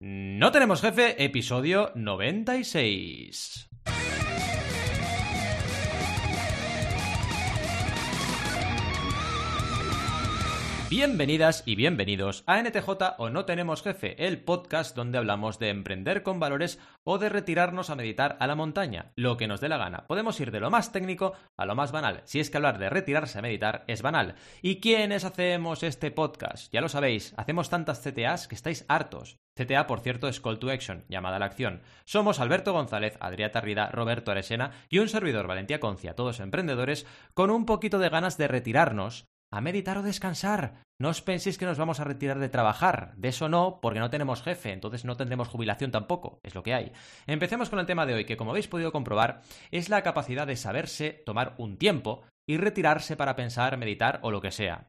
No tenemos jefe, episodio 96. Bienvenidas y bienvenidos a NTJ o No Tenemos Jefe, el podcast donde hablamos de emprender con valores o de retirarnos a meditar a la montaña, lo que nos dé la gana. Podemos ir de lo más técnico a lo más banal, si es que hablar de retirarse a meditar es banal. ¿Y quiénes hacemos este podcast? Ya lo sabéis, hacemos tantas CTAs que estáis hartos. CTA, por cierto, es Call to Action, llamada a la acción. Somos Alberto González, Adrià Tarrida, Roberto Aresena y un servidor Valentía Concia, todos emprendedores, con un poquito de ganas de retirarnos a meditar o descansar. No os penséis que nos vamos a retirar de trabajar. De eso no, porque no tenemos jefe, entonces no tendremos jubilación tampoco. Es lo que hay. Empecemos con el tema de hoy, que como habéis podido comprobar, es la capacidad de saberse tomar un tiempo y retirarse para pensar, meditar o lo que sea.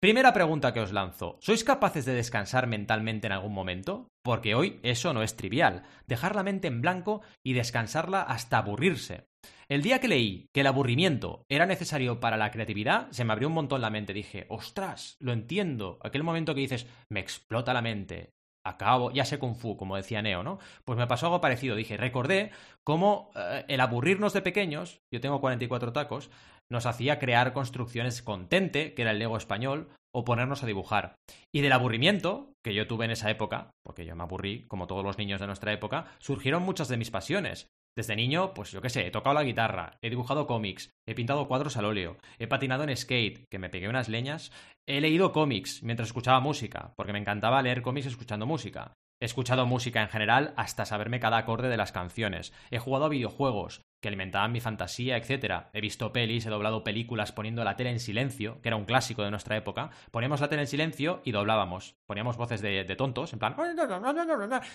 Primera pregunta que os lanzo. ¿Sois capaces de descansar mentalmente en algún momento? Porque hoy eso no es trivial. Dejar la mente en blanco y descansarla hasta aburrirse. El día que leí que el aburrimiento era necesario para la creatividad, se me abrió un montón la mente. Dije, ostras, lo entiendo. Aquel momento que dices, me explota la mente. Acabo, ya sé Kung Fu, como decía Neo, ¿no? Pues me pasó algo parecido. Dije, recordé cómo eh, el aburrirnos de pequeños, yo tengo 44 tacos, nos hacía crear construcciones con Tente, que era el Lego español, o ponernos a dibujar. Y del aburrimiento, que yo tuve en esa época, porque yo me aburrí, como todos los niños de nuestra época, surgieron muchas de mis pasiones. Desde niño, pues yo qué sé, he tocado la guitarra, he dibujado cómics, he pintado cuadros al óleo, he patinado en skate, que me pegué unas leñas, he leído cómics mientras escuchaba música, porque me encantaba leer cómics escuchando música. He escuchado música en general hasta saberme cada acorde de las canciones. He jugado a videojuegos, que alimentaban mi fantasía, etc. He visto pelis, he doblado películas poniendo la tele en silencio, que era un clásico de nuestra época. Poníamos la tele en silencio y doblábamos. Poníamos voces de, tontos, en plan...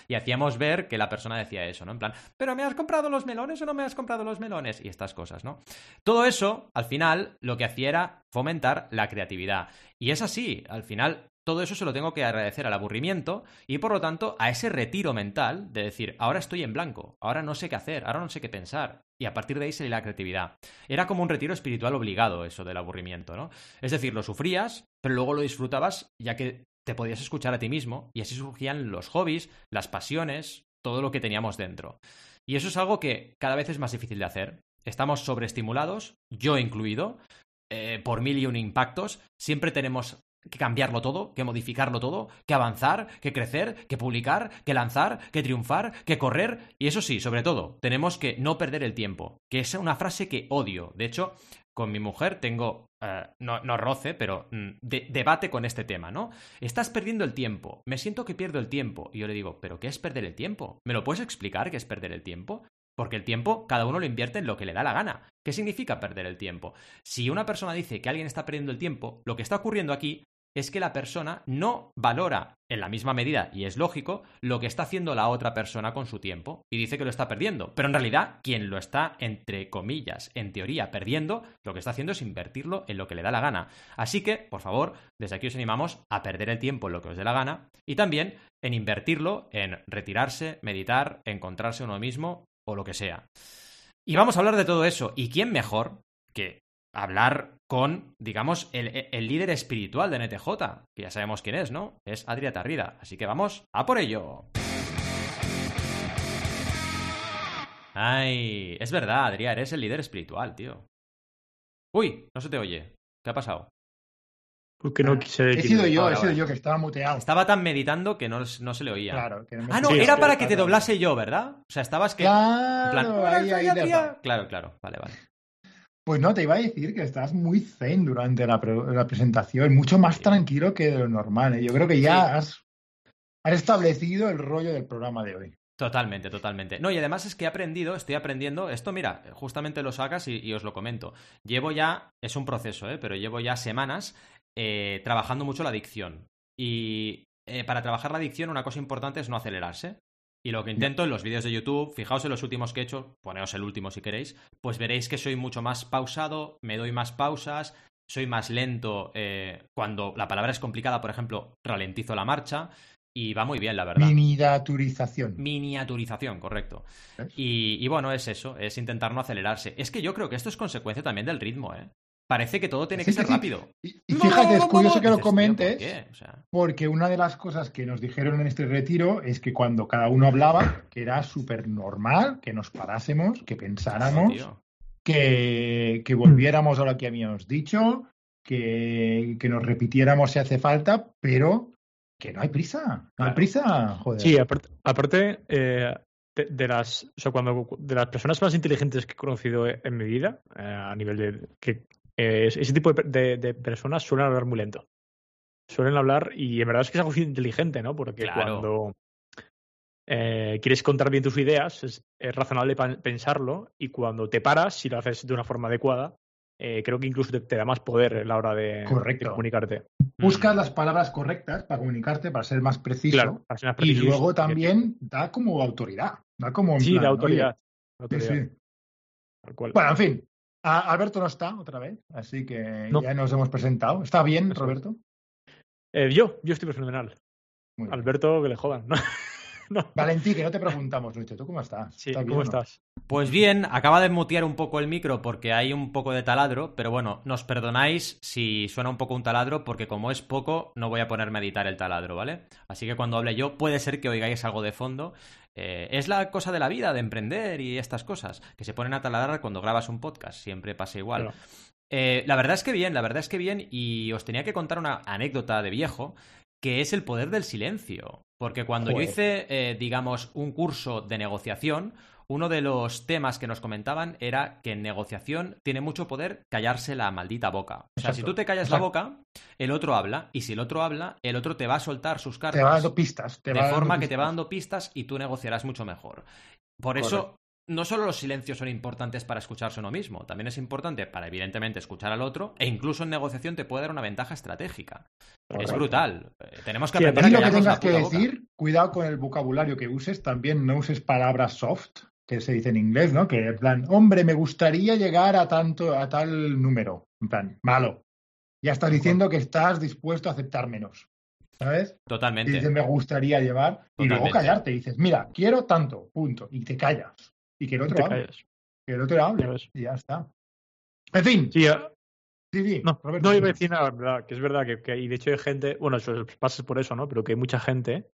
Y hacíamos ver que la persona decía eso, ¿no? En plan, ¿pero me has comprado los melones o no me has comprado los melones? Y estas cosas, ¿no? Todo eso, al final, lo que hacía era fomentar la creatividad. Y es así, al final todo eso se lo tengo que agradecer al aburrimiento y por lo tanto a ese retiro mental de decir, ahora estoy en blanco, ahora no sé qué hacer, ahora no sé qué pensar. Y a partir de ahí sale la creatividad. Era como un retiro espiritual obligado eso del aburrimiento, ¿no? Es decir, lo sufrías, pero luego lo disfrutabas ya que te podías escuchar a ti mismo y así surgían los hobbies, las pasiones, todo lo que teníamos dentro. Y eso es algo que cada vez es más difícil de hacer. Estamos sobreestimulados, yo incluido, eh, por mil y un impactos. Siempre tenemos que cambiarlo todo, que modificarlo todo, que avanzar, que crecer, que publicar, que lanzar, que triunfar, que correr. Y eso sí, sobre todo, tenemos que no perder el tiempo, que es una frase que odio. De hecho, con mi mujer tengo, eh, no, no, roce, pero mm, debate con este tema, ¿no? Estás perdiendo el tiempo, me siento que pierdo el tiempo. Y yo le digo, ¿pero qué es perder el tiempo? ¿Me lo puedes explicar qué es perder el tiempo? Porque el tiempo cada uno lo invierte en lo que le da la gana. ¿Qué significa perder el tiempo? Si una persona dice que alguien está perdiendo el tiempo, lo que está ocurriendo aquí es que la persona no valora en la misma medida, y es lógico, lo que está haciendo la otra persona con su tiempo. Y dice que lo está perdiendo. Pero en realidad, quien lo está, entre comillas, en teoría, perdiendo, lo que está haciendo es invertirlo en lo que le da la gana. Así que, por favor, desde aquí os animamos a perder el tiempo en lo que os dé la gana y también en invertirlo en retirarse, meditar, encontrarse uno mismo o lo que sea. Y vamos a hablar de todo eso. ¿Y quién mejor que hablar con, digamos, el, líder espiritual de NTJ, que ya sabemos quién es, ¿no? Es Adrià Tarrida. Así que vamos a por ello. Ay, es verdad, Adrià, eres el líder espiritual, tío. Uy, no se te oye. ¿Qué ha pasado? Porque no quise He sido yo, he sido yo que estaba muteado. Estaba tan meditando que no, se le oía. Claro. ah, no, era para que te doblase yo, ¿verdad? O sea, estabas que. Claro, claro, claro. Vale, vale. Pues no, te iba a decir que estás muy zen durante la, presentación, mucho más tranquilo que de lo normal. ¿eh? Yo creo que ya has, establecido el rollo del programa de hoy. Totalmente, totalmente. No, y además es que he aprendido, estoy aprendiendo, esto mira, justamente lo sacas y, os lo comento. Llevo ya, es un proceso, ¿eh? pero llevo ya semanas eh, trabajando mucho la adicción. Y eh, para trabajar la adicción una cosa importante es no acelerarse. Y lo que intento en los vídeos de YouTube, fijaos en los últimos que he hecho, poneos el último si queréis, pues veréis que soy mucho más pausado, me doy más pausas, soy más lento eh, cuando la palabra es complicada, por ejemplo, ralentizo la marcha y va muy bien, la verdad. Miniaturización. Miniaturización, correcto. Y, y, bueno, es eso, es intentar no acelerarse. Es que yo creo que esto es consecuencia también del ritmo, ¿eh? Parece que todo tiene que Sí, ser sí. rápido. Y, y fíjate, es curioso que lo Dices, tío, ¿por comentes, qué? O sea, porque una de las cosas que nos dijeron en este retiro es que cuando cada uno hablaba, que era súper normal que nos parásemos, que pensáramos, que, que volviéramos a lo que habíamos dicho, que, que nos repitiéramos si hace falta, pero que no hay prisa. No hay prisa, joder. Sí, aparte, aparte, eh, de, de las, o sea, cuando, de las personas más inteligentes que he conocido en mi vida, eh, a nivel de que eh, ese tipo de, de- de personas suelen hablar muy lento. Suelen hablar, y en verdad es que es algo inteligente, ¿no? Porque Claro. cuando eh, quieres contar bien tus ideas, es, es razonable pensarlo, y cuando te paras, si lo haces de una forma adecuada, eh, creo que incluso te, te da más poder a la hora de, Correcto. de comunicarte. Buscas Mm. las palabras correctas para comunicarte, para ser más preciso. Claro, para ser más Y luego también da como autoridad. Da como. Sí, plan, da autoridad. da sí, autoridad, sí. tal cual. Bueno, en fin. A- Alberto no está otra vez, así que No. ya nos hemos presentado. ¿Está bien. Roberto? Eh, yo, yo estoy fenomenal. Muy bien. Alberto, que le jodan. No, no. Valentí, que no te preguntamos, Lucho, ¿tú cómo estás? Sí, ¿Estás bien ¿cómo no? estás? Pues bien, acaba de mutear un poco el micro porque hay un poco de taladro, pero bueno, nos perdonáis si suena un poco un taladro porque como es poco no voy a ponerme a editar el taladro, ¿vale? Así que cuando hable yo puede ser que oigáis algo de fondo. Eh, es la cosa de la vida, de emprender y estas cosas, que se ponen a taladrar cuando grabas un podcast, siempre pasa igual. Claro. Eh, la verdad es que bien, la verdad es que bien, y os tenía que contar una anécdota de viejo, que es el poder del silencio. Porque cuando Joder. yo hice, eh, digamos, un curso de negociación, uno de los temas que nos comentaban era que en negociación tiene mucho poder callarse la maldita boca. O sea, Exacto. si tú te callas la boca, el otro habla, y si el otro habla, el otro te va a soltar sus cartas Te va dando pistas. Te de va dando forma que te va dando pistas y tú negociarás mucho mejor. Por eso, no solo los silencios son importantes para escucharse uno mismo, también es importante para, evidentemente, escuchar al otro, e incluso en negociación te puede dar una ventaja estratégica. Es brutal. Eh, Tenemos que aprender a lo que tengas que boca. decir, cuidado con el vocabulario que uses, también no uses palabras soft, que se dice en inglés, ¿no? Que en plan, hombre, me gustaría llegar a tanto, a tal número. En plan, malo. Ya estás diciendo que estás dispuesto a aceptar menos. ¿Sabes? Y Totalmente. dices, me gustaría llevar, y luego callarte. Y dices, mira, quiero tanto, punto. Y te callas. Y que el otro Te hable. callas. Que el otro hable. Y ya está. En fin, Sí, ya- sí, sí, no, Roberto, no iba a decir nada, verdad, que es verdad que, que- y de hecho hay gente, bueno, eso pasa por eso, ¿no? Pero que hay mucha gente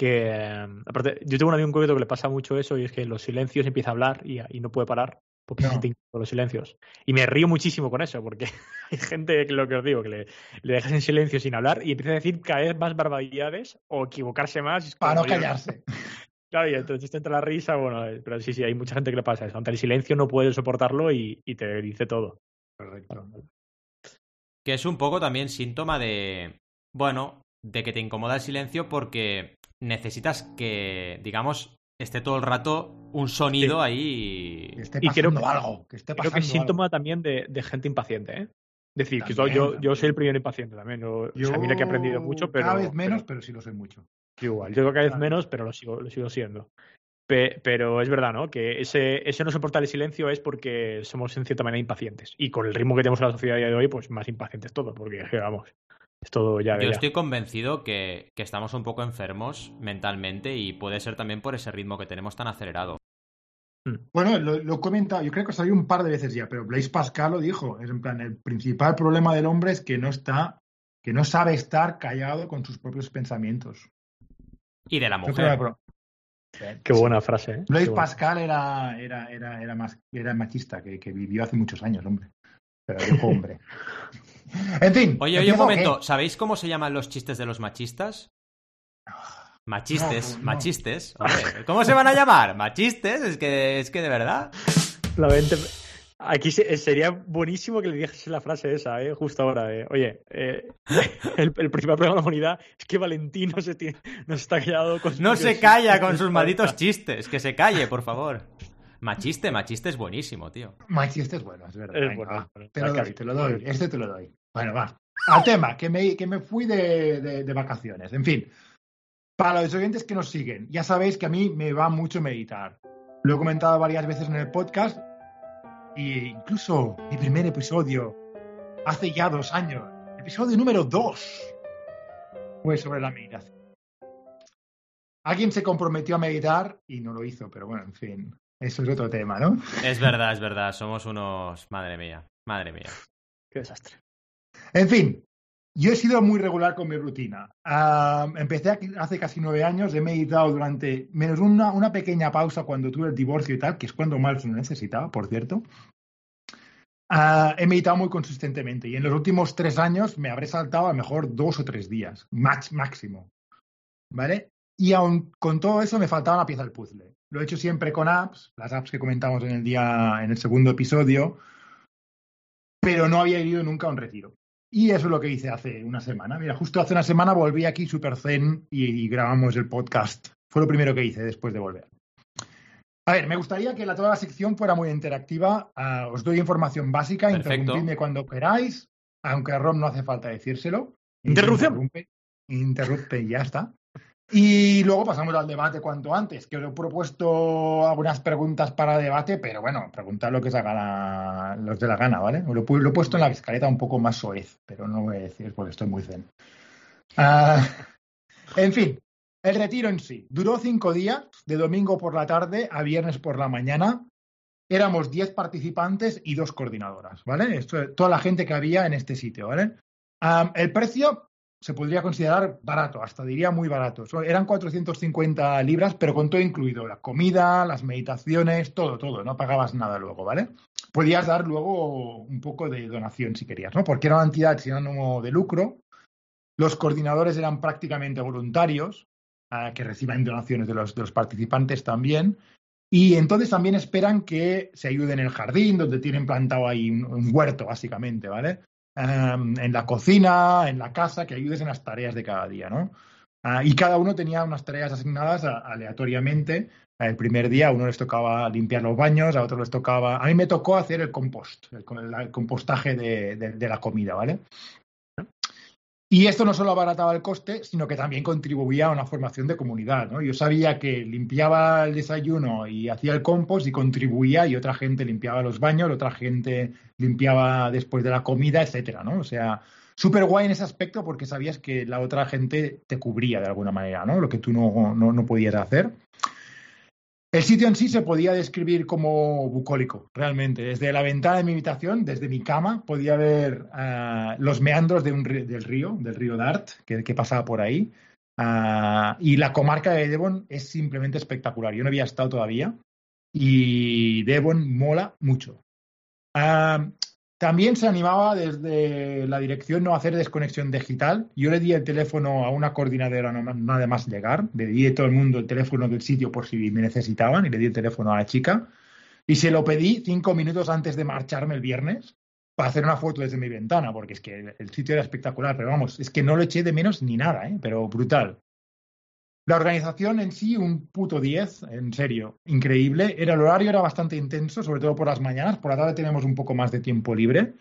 que, eh, aparte, yo tengo un amigo en concreto que le pasa mucho eso y es que en los silencios empieza a hablar y, y no puede parar porque No. se siente incómodo los silencios. Y me río muchísimo con eso porque hay gente, que lo que os digo, que le, le dejas en silencio sin hablar y empieza a decir cada vez más barbaridades o equivocarse más. y es Para no yo- callarse. Claro, y entonces te entra la risa, bueno, eh, pero sí, sí, hay mucha gente que le pasa eso. Ante el silencio no puede soportarlo y, y te dice todo. Correcto. Que es un poco también síntoma de. Bueno, de que te incomoda el silencio porque necesitas que, digamos, esté todo el rato un sonido Sí. ahí. Que esté Y creo que- algo. Que esté Creo pasando que es síntoma algo. también de, de gente impaciente, ¿eh? Es decir, que También, yo, yo también. soy el primer impaciente también. Yo, o sea, mira que he aprendido mucho, pero. Cada vez menos, pero- pero sí lo soy mucho. yo igual. Yo cada vez Claro. menos, pero lo sigo, lo sigo siendo. Pe- pero es verdad, ¿no? Que ese, ese no soportar el silencio es porque somos en cierta manera impacientes. Y con el ritmo que tenemos en la sociedad a día de hoy, pues más impacientes todo, porque que, vamos, es todo ya de Yo ya. estoy convencido que, que estamos un poco enfermos mentalmente y puede ser también por ese ritmo que tenemos tan acelerado. Bueno, lo, lo he comentado, yo creo que salió un par de veces ya, pero Blaise Pascal lo dijo. Es en plan, el principal problema del hombre es que no está, que no sabe estar callado con sus propios pensamientos. Y de la que mujer. Qué buena frase, ¿eh? Blaise buena. Pascal era, era, era, era, más, era machista, que, que vivió hace muchos años, hombre. Pero dijo hombre. en fin. Oye, oye, un momento. ¿Sabéis cómo se llaman los chistes de los machistas? Machistes, No, no. machistes. Hombre, ¿Cómo se van a llamar? Machistes, es que, es que de verdad. La mente- Aquí se- sería buenísimo que le dijese la frase esa, ¿eh? justo ahora. eh. Oye, eh, el, el principal problema de la humanidad es que Valentín no se, tiene, no se está callado con No se calla con sus malditos chistes. Que se calle, por favor. Machiste, machiste es buenísimo, tío. Machista es bueno, es verdad. Es venga, bueno, va. Te lo doy, te lo doy. Este te lo doy. Bueno, va. Al tema, que me, que me fui de, de- de vacaciones. En fin, para los oyentes que nos siguen, ya sabéis que a mí me va mucho meditar. Lo he comentado varias veces en el podcast e incluso mi primer episodio, hace ya dos años, episodio número dos, fue sobre la meditación. Alguien se comprometió a meditar y no lo hizo, pero bueno, en fin, eso es otro tema, ¿no? Es verdad, es verdad. Somos unos. Madre mía, madre mía. Qué desastre. En fin, yo he sido muy regular con mi rutina. Uh, empecé hace casi nueve años, he meditado durante menos una, una, pequeña pausa cuando tuve el divorcio y tal, que es cuando más lo necesitaba, por cierto. Uh, he meditado muy consistentemente y en los últimos tres años me habré saltado a lo mejor dos o tres días, max, máximo. ¿Vale? Y aun con todo eso me faltaba una pieza del puzzle. Lo he hecho siempre con apps, las apps que comentamos en el día, en el segundo episodio, pero no había ido nunca a un retiro. Y eso es lo que hice hace una semana. Mira, justo hace una semana volví aquí super zen y, y grabamos el podcast. Fue lo primero que hice después de volver. A ver, me gustaría que la, toda la sección fuera muy interactiva. Uh, os doy información básica, Perfecto. interrumpidme cuando queráis, aunque a Rom no hace falta decírselo. Interrupción. Interrumpe, interrumpe y ya está. Y luego pasamos al debate cuanto antes, que os he propuesto algunas preguntas para debate, pero bueno, preguntad lo que os haga la, los de la gana, ¿vale? Lo, lo, he puesto en la escaleta un poco más soez, pero no voy a decir porque estoy muy zen. Uh, en fin, el retiro en sí. Duró cinco días, de domingo por la tarde a viernes por la mañana. Éramos diez participantes y dos coordinadoras, ¿vale? Esto, toda la gente que había en este sitio, ¿vale? Um, el precio se podría considerar barato, hasta diría muy barato. Eran 450 libras, pero con todo incluido, la comida, las meditaciones, todo, todo, no pagabas nada luego, ¿vale? Podías dar luego un poco de donación si querías, ¿no? Porque era una entidad sin ánimo de lucro, los coordinadores eran prácticamente voluntarios, que reciben donaciones de los, de los participantes también, y entonces también esperan que se ayude en el jardín, donde tienen plantado ahí un huerto, básicamente, ¿vale? Um, en la cocina, en la casa, que ayudes en las tareas de cada día, ¿no? Uh, y cada uno tenía unas tareas asignadas aleatoriamente. El primer día a uno les tocaba limpiar los baños, a otro les tocaba... A mí me tocó hacer el compost, el, compostaje de, de, la comida, ¿vale? Y esto no solo abarataba el coste, sino que también contribuía a una formación de comunidad, ¿no? Yo sabía que limpiaba el desayuno y hacía el compost y contribuía y otra gente limpiaba los baños, otra gente limpiaba después de la comida, etcétera, ¿no? O sea, súper guay en ese aspecto porque sabías que la otra gente te cubría de alguna manera, ¿no? Lo que tú no, no, no podías hacer. El sitio en sí se podía describir como bucólico, realmente. Desde la ventana de mi habitación, desde mi cama, podía ver uh, los meandros del río, del río Dart, que, pasaba por ahí. Uh, y la comarca de Devon es simplemente espectacular. Yo no había estado todavía y Devon mola mucho. Uh, también se animaba desde la dirección no hacer desconexión digital. Yo le di el teléfono a una coordinadora nada más llegar. Le di a todo el mundo el teléfono del sitio por si me necesitaban y le di el teléfono a la chica. Y se lo pedí cinco minutos antes de marcharme el viernes para hacer una foto desde mi ventana, porque es que el sitio era espectacular. Pero vamos, es que no lo eché de menos ni nada, ¿eh? pero brutal. La organización en sí, un puto 10, en serio, increíble. Era, el horario era bastante intenso, sobre todo por las mañanas. Por la tarde tenemos un poco más de tiempo libre,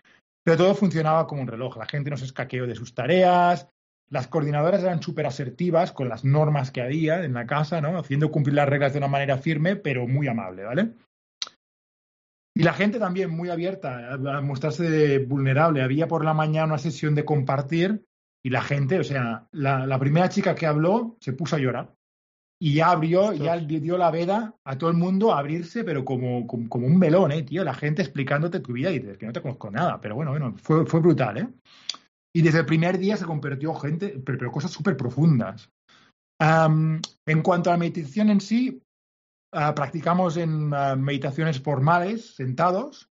pero todo funcionaba como un reloj. La gente no se escaqueó de sus tareas. Las coordinadoras eran súper asertivas con las normas que había en la casa, ¿no? Haciendo cumplir las reglas de una manera firme, pero muy amable, ¿vale? Y la gente también muy abierta a mostrarse vulnerable. Había por la mañana una sesión de compartir y la gente, o sea, la, la, primera chica que habló se puso a llorar. Y ya abrió, Ostras. ya dio la veda a todo el mundo a abrirse, pero como, como, como, un melón, ¿eh, tío? La gente explicándote tu vida y dices que no te conozco nada. Pero bueno, bueno, fue, fue brutal, ¿eh? Y desde el primer día se convirtió gente, pero, pero cosas súper profundas. Um, en cuanto a la meditación en sí, uh, practicamos en uh, meditaciones formales, sentados,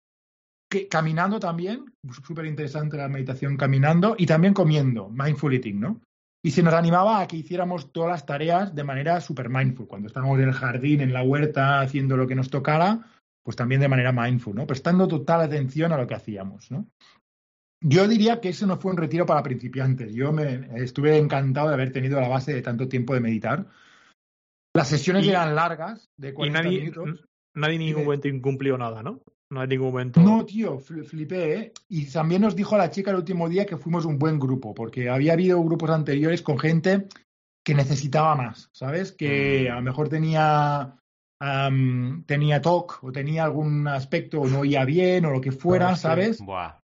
que, caminando también, súper interesante la meditación caminando y también comiendo, mindful eating, ¿no? Y se nos animaba a que hiciéramos todas las tareas de manera súper mindful. Cuando estábamos en el jardín, en la huerta, haciendo lo que nos tocara, pues también de manera mindful, ¿no? Prestando total atención a lo que hacíamos, ¿no? Yo diría que ese no fue un retiro para principiantes. Yo me estuve encantado de haber tenido la base de tanto tiempo de meditar. Las sesiones y, eran largas, de 40 y nadie, minutos. Nadie en ningún momento incumplió nada, ¿no? No hay ningún momento. No, tío, flipé, ¿eh? Y también nos dijo la chica el último día que fuimos un buen grupo, porque había habido grupos anteriores con gente que necesitaba más, ¿sabes? Que a lo mejor tenía um, tenía TOC o tenía algún aspecto o no oía bien o lo que fuera, sí. ¿sabes? Buah.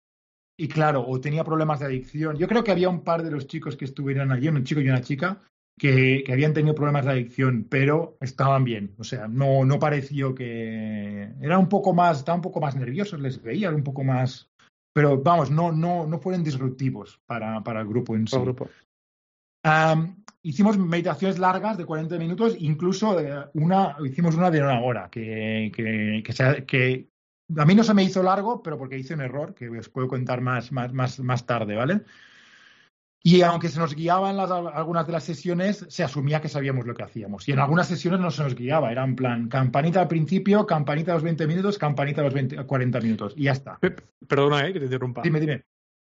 Y claro, o tenía problemas de adicción. Yo creo que había un par de los chicos que estuvieron allí, un chico y una chica, que, que, habían tenido problemas de adicción, pero estaban bien. O sea, no, no pareció que. Era un poco más, estaban un poco más nerviosos, les veía, un poco más. pero vamos, no, no, no fueron disruptivos para, para el grupo en sí. Todo grupo. Am, hicimos meditaciones largas de 40 minutos, incluso eh, una, hicimos una de una hora, que, que, que, se- que a mí no se me hizo largo, pero porque hice un error, que os puedo contar más, más, más, más tarde, ¿vale? Y aunque se nos guiaban las, algunas de las sesiones, se asumía que sabíamos lo que hacíamos. Y en algunas sesiones no se nos guiaba, era en plan campanita al principio, campanita a los 20 minutos, campanita a los 20 40 minutos, y ya está. Pe- Perdona, eh, que te interrumpa. Dime, dime.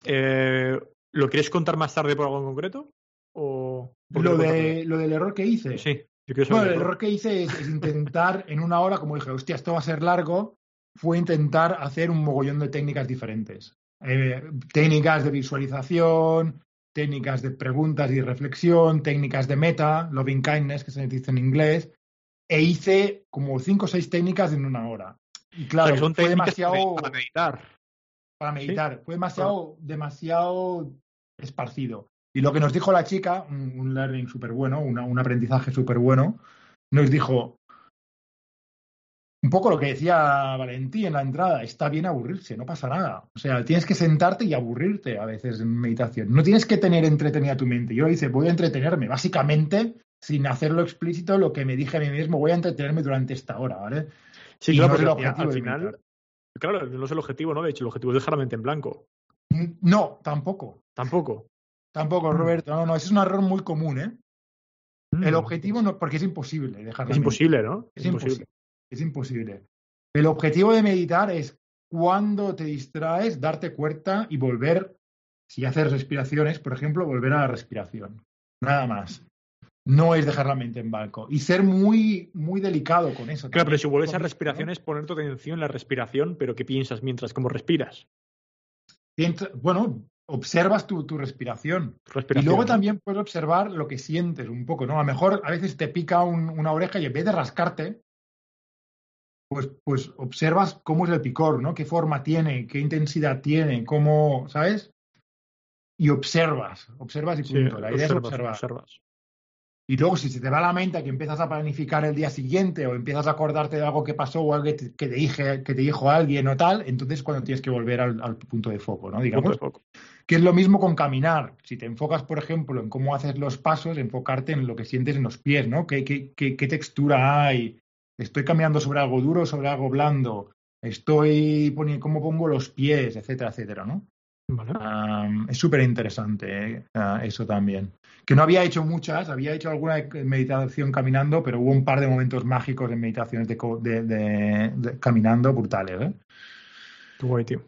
Eh, ¿Lo quieres contar más tarde por algo en concreto? ¿O Lo, de, lo del error que hice. Sí, yo Bueno, el error que hice es, es intentar en una hora, como dije, hostia, esto va a ser largo, fue intentar hacer un mogollón de técnicas diferentes. Eh, técnicas de visualización, técnicas de preguntas y reflexión, técnicas de meta, loving kindness, que se dice en inglés, e hice como cinco o seis técnicas en una hora. Y claro, son fue demasiado para meditar. para meditar. Fue demasiado, demasiado esparcido. Y lo que nos dijo la chica, un, un learning súper bueno, una- un aprendizaje súper bueno, nos dijo un poco lo que decía Valentí en la entrada, está bien aburrirse, no pasa nada. O sea, tienes que sentarte y aburrirte a veces en meditación. No tienes que tener entretenida tu mente. Yo dice, voy a entretenerme. Básicamente, sin hacerlo explícito, lo que me dije a mí mismo, voy a entretenerme durante esta hora, ¿vale? Sí, Y claro, no es el objetivo al final, meditar. claro, no es el objetivo, ¿no? De hecho, el objetivo es dejar la mente en blanco. No, tampoco. Tampoco. Tampoco, Mm. Roberto. No, no, ese es un error muy común, ¿eh? El Mm. objetivo no, porque es imposible dejar la Es imposible, ¿no? Es imposible. Es imposible. El objetivo de meditar es cuando te distraes, darte cuenta y volver, si haces respiraciones, por ejemplo, volver a la respiración. Nada más. No es dejar la mente en blanco. Y ser muy, muy delicado con eso. Claro, pero si vuelves a respiración es poner tu atención en la respiración, pero ¿qué piensas mientras cómo respiras? Bueno, observas tu, tu respiración. Y luego también puedes observar lo que sientes un poco, ¿no? A lo mejor a veces te pica un- una oreja y en vez de rascarte, pues, pues observas cómo es el picor, ¿no? Qué forma tiene, qué intensidad tiene, cómo, ¿sabes? Y observas, observas y Sí, punto. La idea es observar. observas. Y luego si se te va la mente que empiezas a planificar el día siguiente o empiezas a acordarte de algo que pasó o algo que te, que te dije, que te dijo alguien o tal, entonces cuando tienes que volver al, al punto de foco, ¿no? Digamos. Punto de foco. Que es lo mismo con caminar. Si te enfocas, por ejemplo, en cómo haces los pasos, enfocarte en lo que sientes en los pies, ¿no? ¿Qué, qué, qué, qué textura hay? ¿Estoy caminando sobre algo duro sobre algo blando? ¿Estoy poniendo cómo pongo los pies, etcétera, etcétera, ¿no? Vale. Es súper interesante ¿eh? Eso también. Que no había hecho muchas, había hecho alguna meditación caminando, pero hubo un par de momentos mágicos en meditaciones de, co- de- de- de- caminando brutales. ¿eh? Qué guay, tío.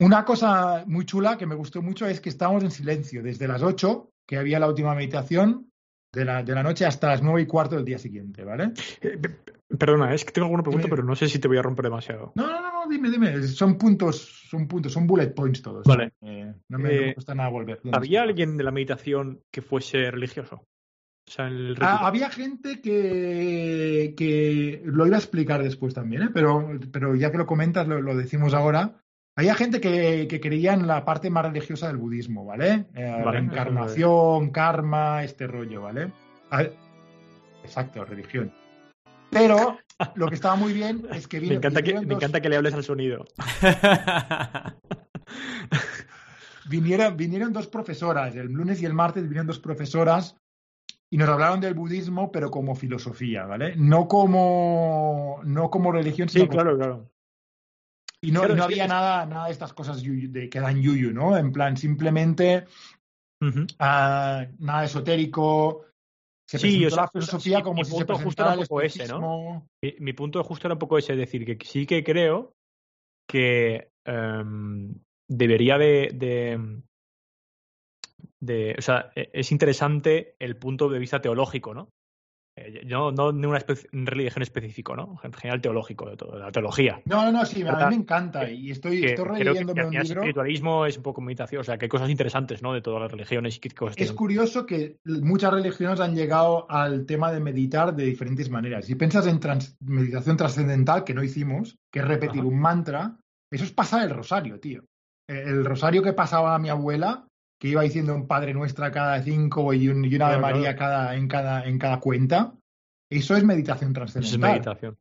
Una cosa muy chula que me gustó mucho es que estábamos en silencio desde las 8, que había la última meditación, de la, de la noche hasta las 9 y cuarto del día siguiente, ¿vale? Eh, Perdona, es que tengo alguna pregunta, pero no sé si te voy a romper demasiado. No, no, no, no, dime, dime. Son puntos, son puntos, son bullet points todos. Vale. Eh, no, me, Eh, cuesta nada volver. ¿Dónde ¿Había alguien de la meditación que fuese religioso? O sea, en el retiro. Ah, había gente que, que lo iba a explicar después también, ¿eh? pero, pero ya que lo comentas, lo, lo decimos ahora. Había gente que, que creía en la parte más religiosa del budismo, ¿vale? Eh, Vale, reencarnación, karma, este rollo, ¿vale? A ver, exacto, religión. Pero lo que estaba muy bien es que me, vino- encanta que, vinieron me dos- encanta que le hables al sonido. vinieron, vinieron dos profesoras, el lunes y el martes vinieron dos profesoras y nos hablaron del budismo, pero como filosofía, ¿vale? No como, no como religión, Sí, sino como- claro, claro. Y no, Claro, y no que- había nada, nada de estas cosas yuyu- de, que dan yuyu, ¿no? En plan, simplemente ah, nada esotérico. Se Sí, o sea, la filosofía como mi si se punto justo presentara era un poco ese, ¿no? Mi, mi punto justo era un poco ese, es decir, que sí que creo que em, debería de, de, de- O sea, e- es interesante el punto de vista teológico, ¿no? Eh, no, no de una religión específico, ¿no? En general teológico, de todo, de la teología. No, no, no, sí, a mí me encanta. Y estoy, Que estoy que, releyéndome que al un final el libro. espiritualismo es un poco meditación, o sea, que hay cosas interesantes, ¿no? De todas las religiones y qué cosas Es tienen. curioso que muchas religiones han llegado al tema de meditar de diferentes maneras. Si piensas en trans- meditación trascendental, que no hicimos, que es repetir Ajá. un mantra, eso es pasar el rosario, tío. Eh, El rosario que pasaba mi abuela, que iba diciendo un Padre Nuestra cada cinco y, un, y una Ave Claro, María cada, en, cada, en cada cuenta, eso es meditación Eso es trascendental. meditación.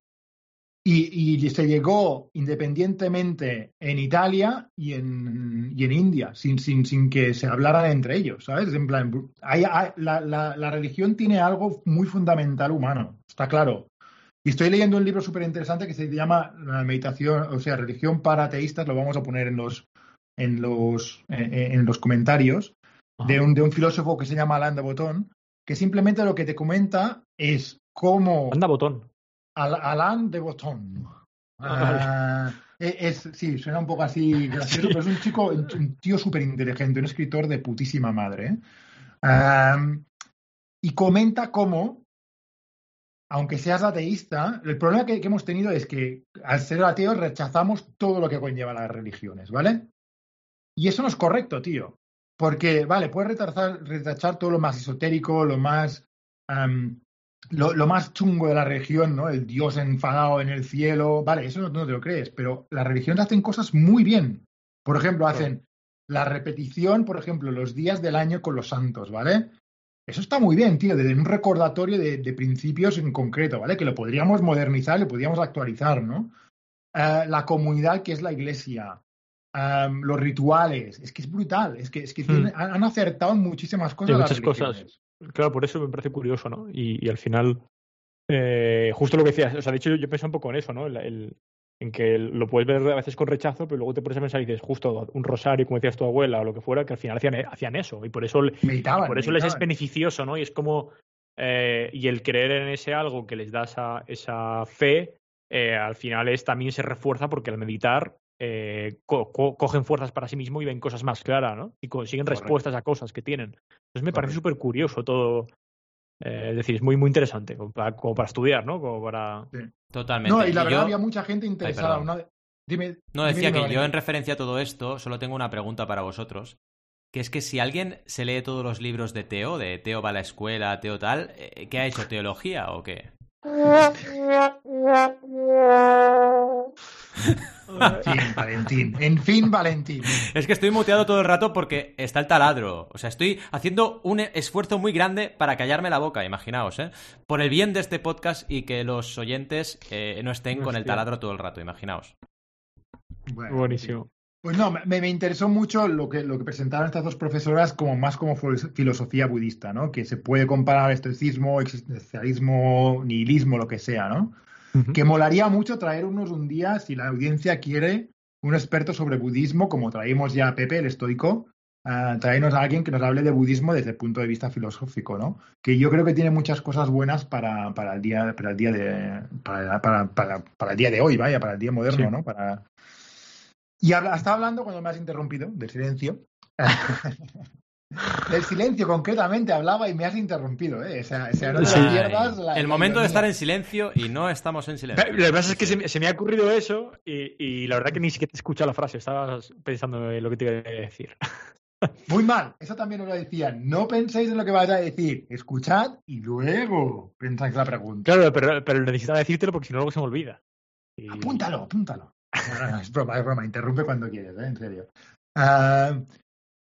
Y, y se llegó independientemente en Italia y en, y en India, sin, sin, sin que se hablaran entre ellos, ¿sabes? En plan, hay- hay- la, la- la religión tiene algo muy fundamental humano, está claro. Y estoy leyendo un libro súper interesante que se llama La meditación, o sea, religión para ateístas, lo vamos a poner en los, en los, eh, en los comentarios, de un, de un filósofo que se llama Alain de Botton, que simplemente lo que te comenta es cómo... Anda botón. Al- Alain de Botton. Ah, Ah, es, sí, suena un poco así gracioso, Sí. pero es un chico, un, tío súper inteligente, un escritor de putísima madre. ¿eh? Y comenta cómo, aunque seas ateísta, el problema que, que hemos tenido es que al ser ateos rechazamos todo lo que conlleva las religiones, ¿vale? Y eso no es correcto, tío. Porque, vale, puedes retachar, retachar todo lo más esotérico, lo más am, lo, lo más chungo de la religión, ¿no? El dios enfadado en el cielo, vale, eso no, no te lo crees, pero las religiones hacen cosas muy bien. Por ejemplo, hacen la repetición, por ejemplo, los días del año con los santos, ¿vale? Eso está muy bien, tío, desde un recordatorio de, de principios en concreto, ¿vale? Que lo podríamos modernizar, lo podríamos actualizar, ¿no? Eh, la comunidad que es la iglesia, am, los rituales, es que es brutal, es que, es que Hmm. tienen- han, acertado en muchísimas cosas. Sí, las muchas cosas. religiones. Claro, por eso me parece curioso, ¿no? Y, y al final, eh, justo lo que decías, o sea, de hecho yo, yo pensé un poco en eso, ¿no? El- el- en que lo puedes ver a veces con rechazo, pero luego te pones a pensar y dices, justo un rosario, como decías tu abuela, o lo que fuera, que al final hacían, hacían eso, y por eso, por eso les es beneficioso, ¿no? Y es como, eh, y el creer en ese algo que les da esa, esa fe, eh, al final es, también se refuerza porque al meditar eh, co- co- cogen fuerzas para sí mismo y ven cosas más claras, ¿no? Y consiguen Correcto. respuestas a cosas que tienen. Entonces me parece súper curioso todo. eh, es decir, es muy, muy interesante como para, como para estudiar, ¿no? Como para... Totalmente. No, y la Y verdad yo- había mucha gente interesada. una- Dime, No, decía dime, que yo en referencia a todo esto solo tengo una pregunta para vosotros, que es que si alguien se lee todos los libros de Teo, de Teo va a la escuela, Teo tal, eh, ¿qué ha hecho? ¿Teología o qué? En fin, Valentín. En fin, Valentín. Es que estoy muteado todo el rato porque está el taladro. O sea, estoy haciendo un esfuerzo muy grande para callarme la boca, imaginaos, ¿eh? Por el bien de este podcast y que los oyentes eh, no estén con el taladro todo el rato, imaginaos. Bueno, Buenísimo. Pues no, me, me interesó mucho lo que, lo que presentaron estas dos profesoras como más como fil- filosofía budista, ¿no? Que se puede comparar estoicismo, existencialismo, nihilismo, lo que sea, ¿no? Que molaría mucho traernos un día, si la audiencia quiere, un experto sobre budismo, como traímos ya a Pepe, el estoico, a traernos a alguien que nos hable de budismo desde el punto de vista filosófico, ¿no? Que yo creo que tiene muchas cosas buenas para, para el día, para el día de, para, para- para- para el día de hoy, vaya, para el día moderno, Sí. ¿no? Para... Y habla- estaba hablando cuando me has interrumpido, del silencio. del silencio, concretamente, hablaba y me has interrumpido, ¿eh? O sea, o sea, no te Sí. pierdas la- el la momento de estar en silencio y no estamos en silencio. Lo que pasa es que se me, se me ha ocurrido eso y, y la verdad que ni siquiera te he escuchado la frase, estabas pensando en lo que te iba a decir. Muy mal, eso también os lo decían. No penséis en lo que vais a decir, escuchad y luego pensáis la pregunta. Claro, pero, pero necesitaba decírtelo porque si no luego se me olvida. Y- Apúntalo, apúntalo. Es broma, es broma, interrumpe cuando quieres, ¿eh? en serio. Ah,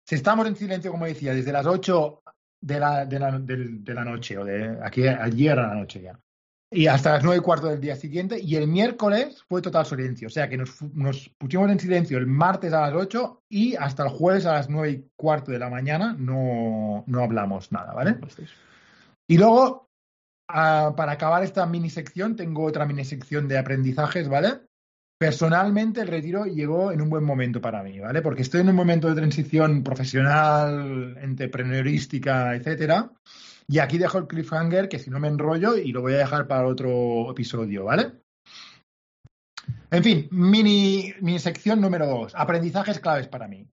si estamos en silencio, como decía, desde las 8 de la, de la, de la noche, o de aquí ayer a la noche ya, y hasta las 9 y cuarto del día siguiente, y el miércoles fue total silencio, o sea que nos, nos pusimos en silencio el martes a las 8 y hasta el jueves a las 9 y cuarto de la mañana no, no hablamos nada, ¿vale? Y luego, ah, para acabar esta mini sección, tengo otra mini sección de aprendizajes, ¿vale? Personalmente, el retiro llegó en un buen momento para mí, ¿vale? Porque estoy en un momento de transición profesional, entrepreneurística, etcétera. Y aquí dejo el cliffhanger, que si no me enrollo, y lo voy a dejar para otro episodio, ¿vale? En fin, mini, mini sección número dos. Aprendizajes claves para mí.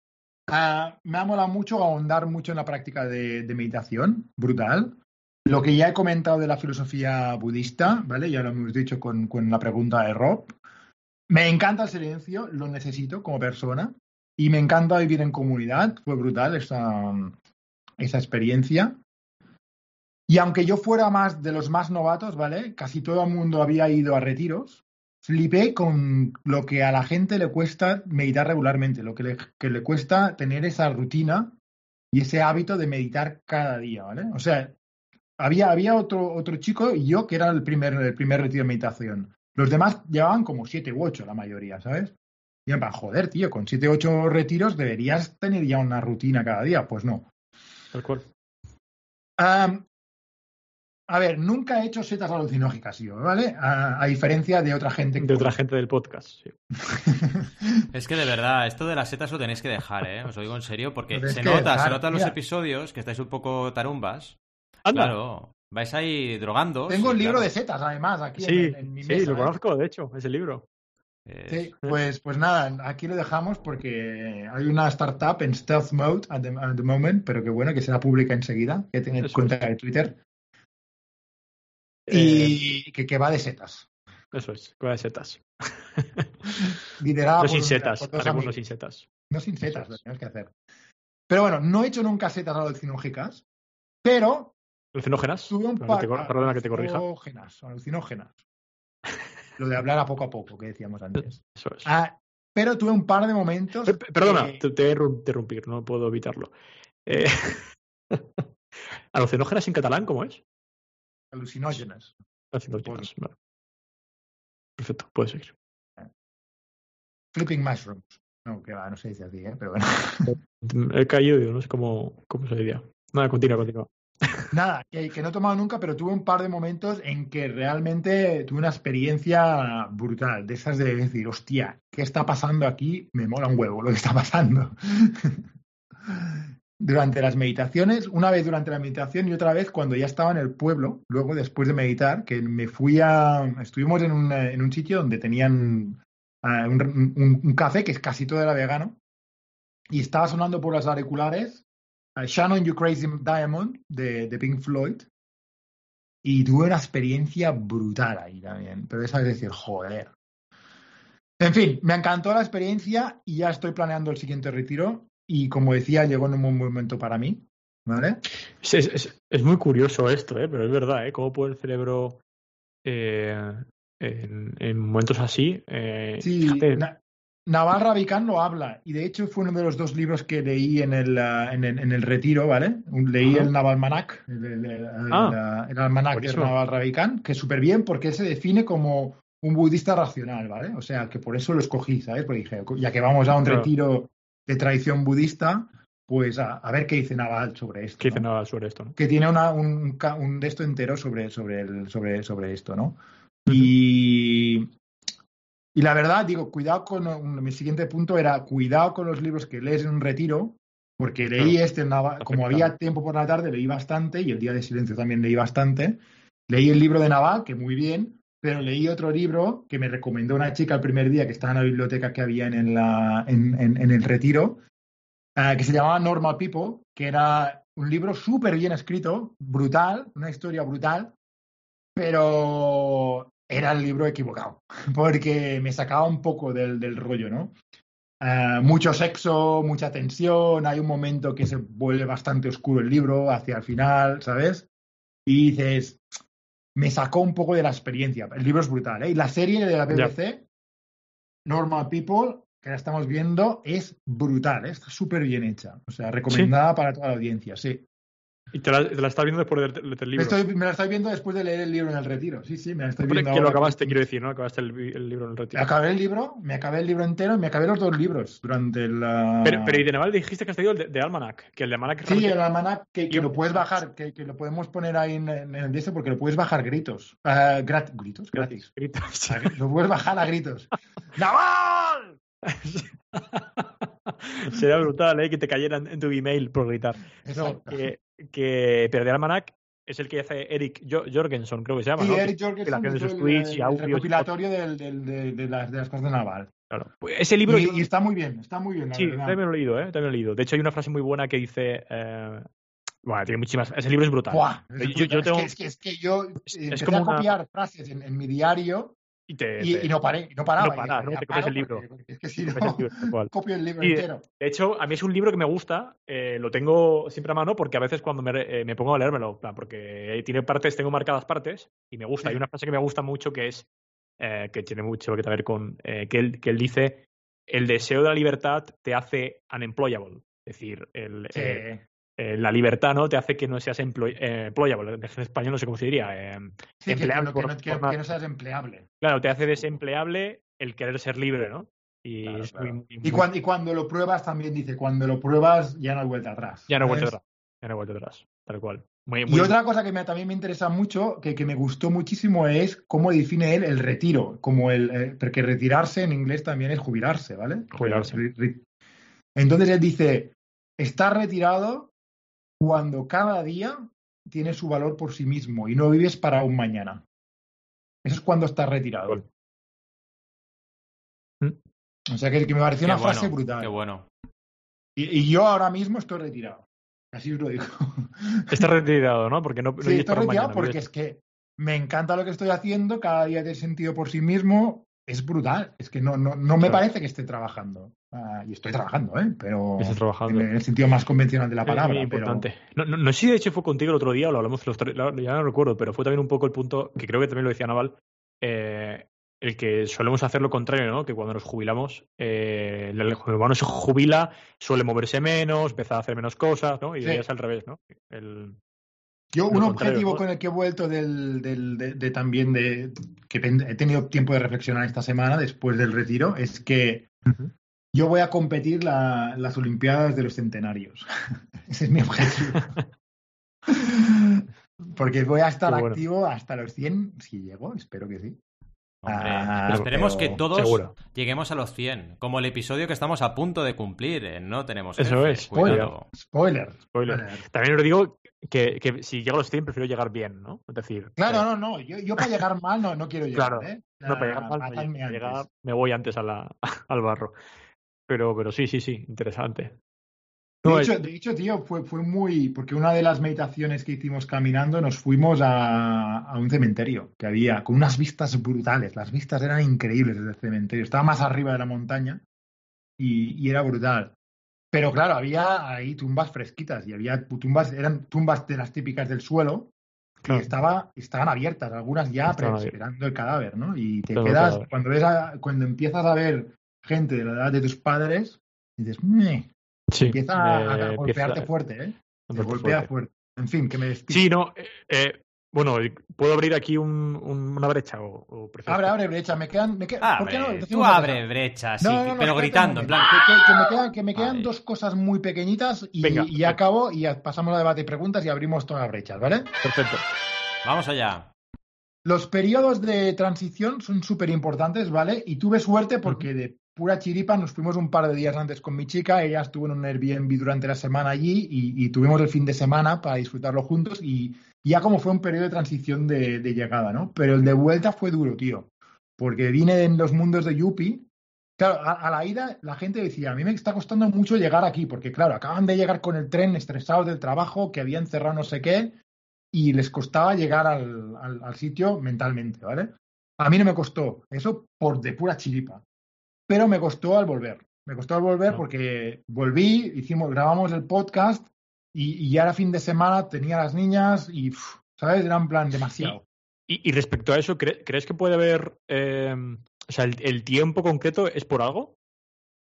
Ah, me ha molado mucho ahondar mucho en la práctica de, de meditación, brutal. Lo que ya he comentado de la filosofía budista, ¿vale? Ya lo hemos dicho con, con la pregunta de Rob. Me encanta el silencio, lo necesito como persona. Y me encanta vivir en comunidad, fue brutal esa, esa experiencia. Y aunque yo fuera más de los más novatos, ¿vale? Casi todo el mundo había ido a retiros. Flipé con lo que a la gente le cuesta meditar regularmente, lo que le, que le cuesta tener esa rutina y ese hábito de meditar cada día, ¿vale? O sea, había, había otro, otro chico y yo que era el primer, el primer retiro de meditación. Los demás llevaban como siete u ocho, la mayoría, ¿sabes? Y para joder, tío, con siete u ocho retiros deberías tener ya una rutina cada día. Pues no. Tal cual. Am, a ver, nunca he hecho setas alucinógicas yo, ¿vale? A, a diferencia de otra gente. que- De otra gente del podcast. sí. Es que de verdad, esto de las setas lo tenéis que dejar, ¿eh? Os lo digo en serio, porque se nota, dejar, se nota en los episodios que estáis un poco tarumbas. Anda. Claro, vais ahí drogando. Tengo el libro claro. de setas, además, aquí en- Sí, en, en mi sí, mesa. lo ¿eh? conozco, de hecho, ese libro. Eh, Sí, pues, pues nada, aquí lo dejamos porque hay una startup en stealth mode at the, at the moment, pero que bueno, que será pública enseguida, que tiene Eso cuenta es. de Twitter Eh, y que, que va de setas. eso es, con las setas. Liderada no por sin un- setas, amigos. sin setas. No sin setas, Eso lo es. tenemos que hacer. Pero bueno, no he hecho nunca setas alucinógicas, pero ¿Alucinógenas? tuve un Perdona, par que te corrija. alucinógenas, alucinógenas. Lo de hablar a poco a poco, que decíamos antes. Eso es. Ah, pero tuve un par de momentos. Eh, Perdona, que- te, te voy a interrumpir, no puedo evitarlo. Eh, ¿Alucinógenas en catalán cómo es? alucinógenas. Alucinógenas, vale. Perfecto, puedes seguir. Flipping mushrooms. No, que va, no se dice así, ¿eh? pero bueno. He caído no sé cómo, cómo se diría. Nada, continúa, continúa. Nada, que, que no he tomado nunca, pero tuve un par de momentos en que realmente tuve una experiencia brutal, de esas de decir, hostia, ¿qué está pasando aquí? Me mola un huevo lo que está pasando. durante las meditaciones, una vez durante la meditación y otra vez cuando ya estaba en el pueblo, luego después de meditar, que me fui a... Estuvimos en un, en un sitio donde tenían ah, un, café que es casi todo era vegano y estaba sonando por los auriculares uh, Shannon You Crazy Diamond de, de Pink Floyd y tuve una experiencia brutal ahí también, pero esa es decir, joder. En fin, me encantó la experiencia y ya estoy planeando el siguiente retiro y como decía, llegó en un buen momento para mí, ¿vale? Es, es- es- muy curioso esto, ¿eh? pero es verdad, ¿eh? Cómo puede el cerebro eh, en, en momentos así. eh, Sí, fíjate, Na- Naval Ravikant lo habla y de hecho fue uno de los dos libros que leí en el, ah, en el, en el retiro, ¿vale? Leí Ajá. el Navalmanac, el, el, el- Ah, el, almanac de. Naval Ravikant, que es súper bien porque él se define como un budista racional, ¿vale? O sea, que por eso lo escogí, ¿sabes? Porque dije, ya que vamos a un Claro. retiro de tradición budista, pues a, a ver qué dice Naval sobre esto. ¿Qué dice ¿no? nada sobre esto? ¿no? que tiene una, un, un de esto entero sobre, sobre, el, sobre, sobre esto, ¿no? Y, y la verdad, digo, cuidado con, un- mi siguiente punto era, cuidado con los libros que lees en un retiro, porque leí este, en Nava- como había tiempo por la tarde, leí bastante, y el día de silencio también leí bastante. Leí el libro de Naval, que muy bien, pero leí otro libro que me recomendó una chica el primer día que estaba en la biblioteca que había en, la, en, en- en el retiro, eh, que se llamaba Normal People, que era un libro súper bien escrito, brutal, una historia brutal, pero era el libro equivocado, porque me sacaba un poco del, del rollo, ¿no? Eh, mucho sexo, mucha tensión, hay un momento que se vuelve bastante oscuro el libro hacia el final, ¿sabes? Y dices, me sacó un poco de la experiencia. El libro es brutal, ¿eh? Y la serie de la. BBC, Normal People, que la estamos viendo, es brutal, ¿eh? está súper bien hecha. O sea, recomendada para toda la audiencia, sí. Y te la, te la estás viendo después del, del- Me, libro. estoy- me la estoy viendo después de leer el libro en el retiro. Sí, sí, me la estoy viendo. que lo acabaste, quiero decir, ¿no? Acabaste el, libro en el Me retiro. acabé el libro, me acabé el libro entero y me acabé los dos libros durante la. Pero, pero y de Naval dijiste que has traído el de, de Almanac, que el de Almanac Sí, realmente- el almanac que, que Yo- lo puedes bajar, que, que lo podemos poner ahí en, en el de eso porque lo puedes bajar gritos. Ah, grat- gritos, gratis. Gritos. Lo puedes bajar a gritos. ¡Naval! Sería brutal, ¿eh? Que te cayeran en tu email por gritar. No, que, que, pero de Almanac es el que hace Eric Jo- Jorgensen, creo que se llama, Sí, ¿no? Eric Jorgensen sus el, y audios recopilatorio del- del- de, de las, de las cosas de Naval. Claro. Pues ese libro Y, está muy bien, está muy bien, la Sí, verdad. también lo he leído, ¿eh? También lo he leído. De hecho, hay una frase muy buena que dice. eh, Bueno, tiene muchísimas. Ese libro es brutal. Buah, es, yo- yo brutal. tengo- es, que, es que- es que yo Es- eh, es empecé como a una- copiar frases en, en mi diario Y, te, y, te- y no paré, no paraba. no dije, ¿no? Te comes el libro. porque- es que si no, el libro, copio el libro Sí, entero. De hecho, a mí es un libro que me gusta, eh, lo tengo siempre a mano porque a veces cuando me, eh, me pongo a leérmelo, plan, porque tiene partes, tengo marcadas partes y me gusta. Sí. Hay una frase que me gusta mucho que es, eh, que tiene mucho que ver con, eh, que, él, que él dice, el deseo de la libertad te hace unemployable. Es decir, el, Sí. eh, eh, la libertad no te hace que no seas employ eh, employable. En español no sé cómo se diría. Eh, Sí, que, empleable no- que por no, que- forma- que no seas empleable. Claro, te hace desempleable el querer ser libre, ¿no? Y Claro, es claro. muy- muy- Y, muy- cuando, y cuando lo pruebas también dice, cuando lo pruebas ya no hay vuelta atrás. Ya no vuelto ¿sabes? atrás. Ya no he vuelto atrás. Tal cual. Muy, Y otra cosa que me- también me interesa mucho, que, que me gustó muchísimo, es cómo define él el retiro. Como el, eh, porque retirarse en inglés también es jubilarse, ¿vale? Jubilarse. Re- re- Entonces él dice, está retirado cuando cada día tiene su valor por sí mismo y no vives para un mañana. Eso es cuando estás retirado. Gol. Mm. O sea que, que me pareció Qué una frase brutal. Qué bueno. Y, y yo ahora mismo estoy retirado. Así os lo digo. Estás retirado, ¿no? Porque no, no Sí, estoy retirado mañana, porque es que me encanta lo que estoy haciendo, cada día tiene sentido por sí mismo, es brutal. Es que no, no, no me Claro. parece que esté trabajando. Ah, y estoy trabajando, ¿eh? Pero trabajando. en el sentido más convencional de la Es palabra. pero-. No, no, no sé si de hecho fue contigo el otro día o lo hablamos los tres, ya no recuerdo, pero fue también un poco el punto que creo que también lo decía Naval, eh, el que solemos hacer lo contrario, ¿no? Que cuando nos jubilamos, eh, el, humano se jubila, suele moverse menos, empieza a hacer menos cosas, ¿no? Y Sí. ser al revés, ¿no? El, Yo, un objetivo ¿no? con el que he vuelto del, del- de, de también de que he tenido tiempo de reflexionar esta semana después del retiro es que yo voy a competir la- las Olimpiadas de los Centenarios. Ese es mi objetivo. Porque voy a estar bueno. activo hasta los 100, si llego, espero que sí. Hombre, Ah, esperemos pero que todos seguro. lleguemos a los 100, como el episodio que estamos a punto de cumplir. en No tenemos Eso jefe, es. Spoiler. Spoiler. También os digo que, que si llego a los 100 prefiero llegar bien, ¿no? Es decir, Claro, eh, no, no. Yo, yo para llegar mal no, no quiero llegar. Claro. ¿eh? no, para llegar mal, para llegar- me voy antes a la, al barro. Pero, pero sí, sí, sí, interesante. De hecho, de hecho, tío, fue, fue muy. Porque una de las meditaciones que hicimos caminando, nos fuimos a, a un cementerio que había con unas vistas brutales. Las vistas eran increíbles desde el cementerio. Estaba más arriba de la montaña y, y era brutal. Pero claro, había ahí tumbas fresquitas y había tumbas, eran tumbas de las típicas del suelo Claro. estaba, estaban abiertas, algunas ya pero esperando el cadáver, ¿no? Y te quedas, cuando ves a- cuando empiezas a ver gente de la edad de tus padres, dices, "Meh", sí, empieza a, a eh, golpearte empieza- fuerte, ¿eh? Te golpe golpea fuerte. fuerte. En fin, que me despido. Sí, no. eh, eh, bueno, ¿puedo abrir aquí un- un- una brecha o, o Abre, abre brecha, me quedan. Me quedan ¿por qué no? Abre, Decimos tú abre cosa. brechas, sí, No, no, no, pero gritando, en plan. Que, que- que me quedan, que me quedan Vale. dos cosas muy pequeñitas y, Venga. y acabo y pasamos a debate y preguntas y abrimos todas las brechas, ¿vale? Perfecto. Vamos allá. Los periodos de transición son súper importantes, ¿vale? Y tuve suerte porque de pura chiripa nos fuimos un par de días antes con mi chica, ella estuvo en un Airbnb durante la semana allí y, tuvimos el fin de semana para disfrutarlo juntos y ya como fue un periodo de transición de, llegada, ¿no? Pero el de vuelta fue duro, tío, porque vine en los mundos de Yuppie. Claro, a, a la ida la gente decía, a mí me está costando mucho llegar aquí, porque claro, acaban de llegar con el tren estresados del trabajo, que habían cerrado no sé qué, y les costaba llegar al, al- al sitio mentalmente, ¿vale? A mí no me costó eso por de pura chiripa, pero me costó al volver. Me costó al volver No. porque volví, hicimos, grabamos el podcast y, ya era fin de semana, tenía las niñas y, ¿sabes? Era en plan demasiado. Y, y respecto a eso, ¿cre- ¿crees que puede haber. eh, o sea, el, el tiempo concreto es por algo?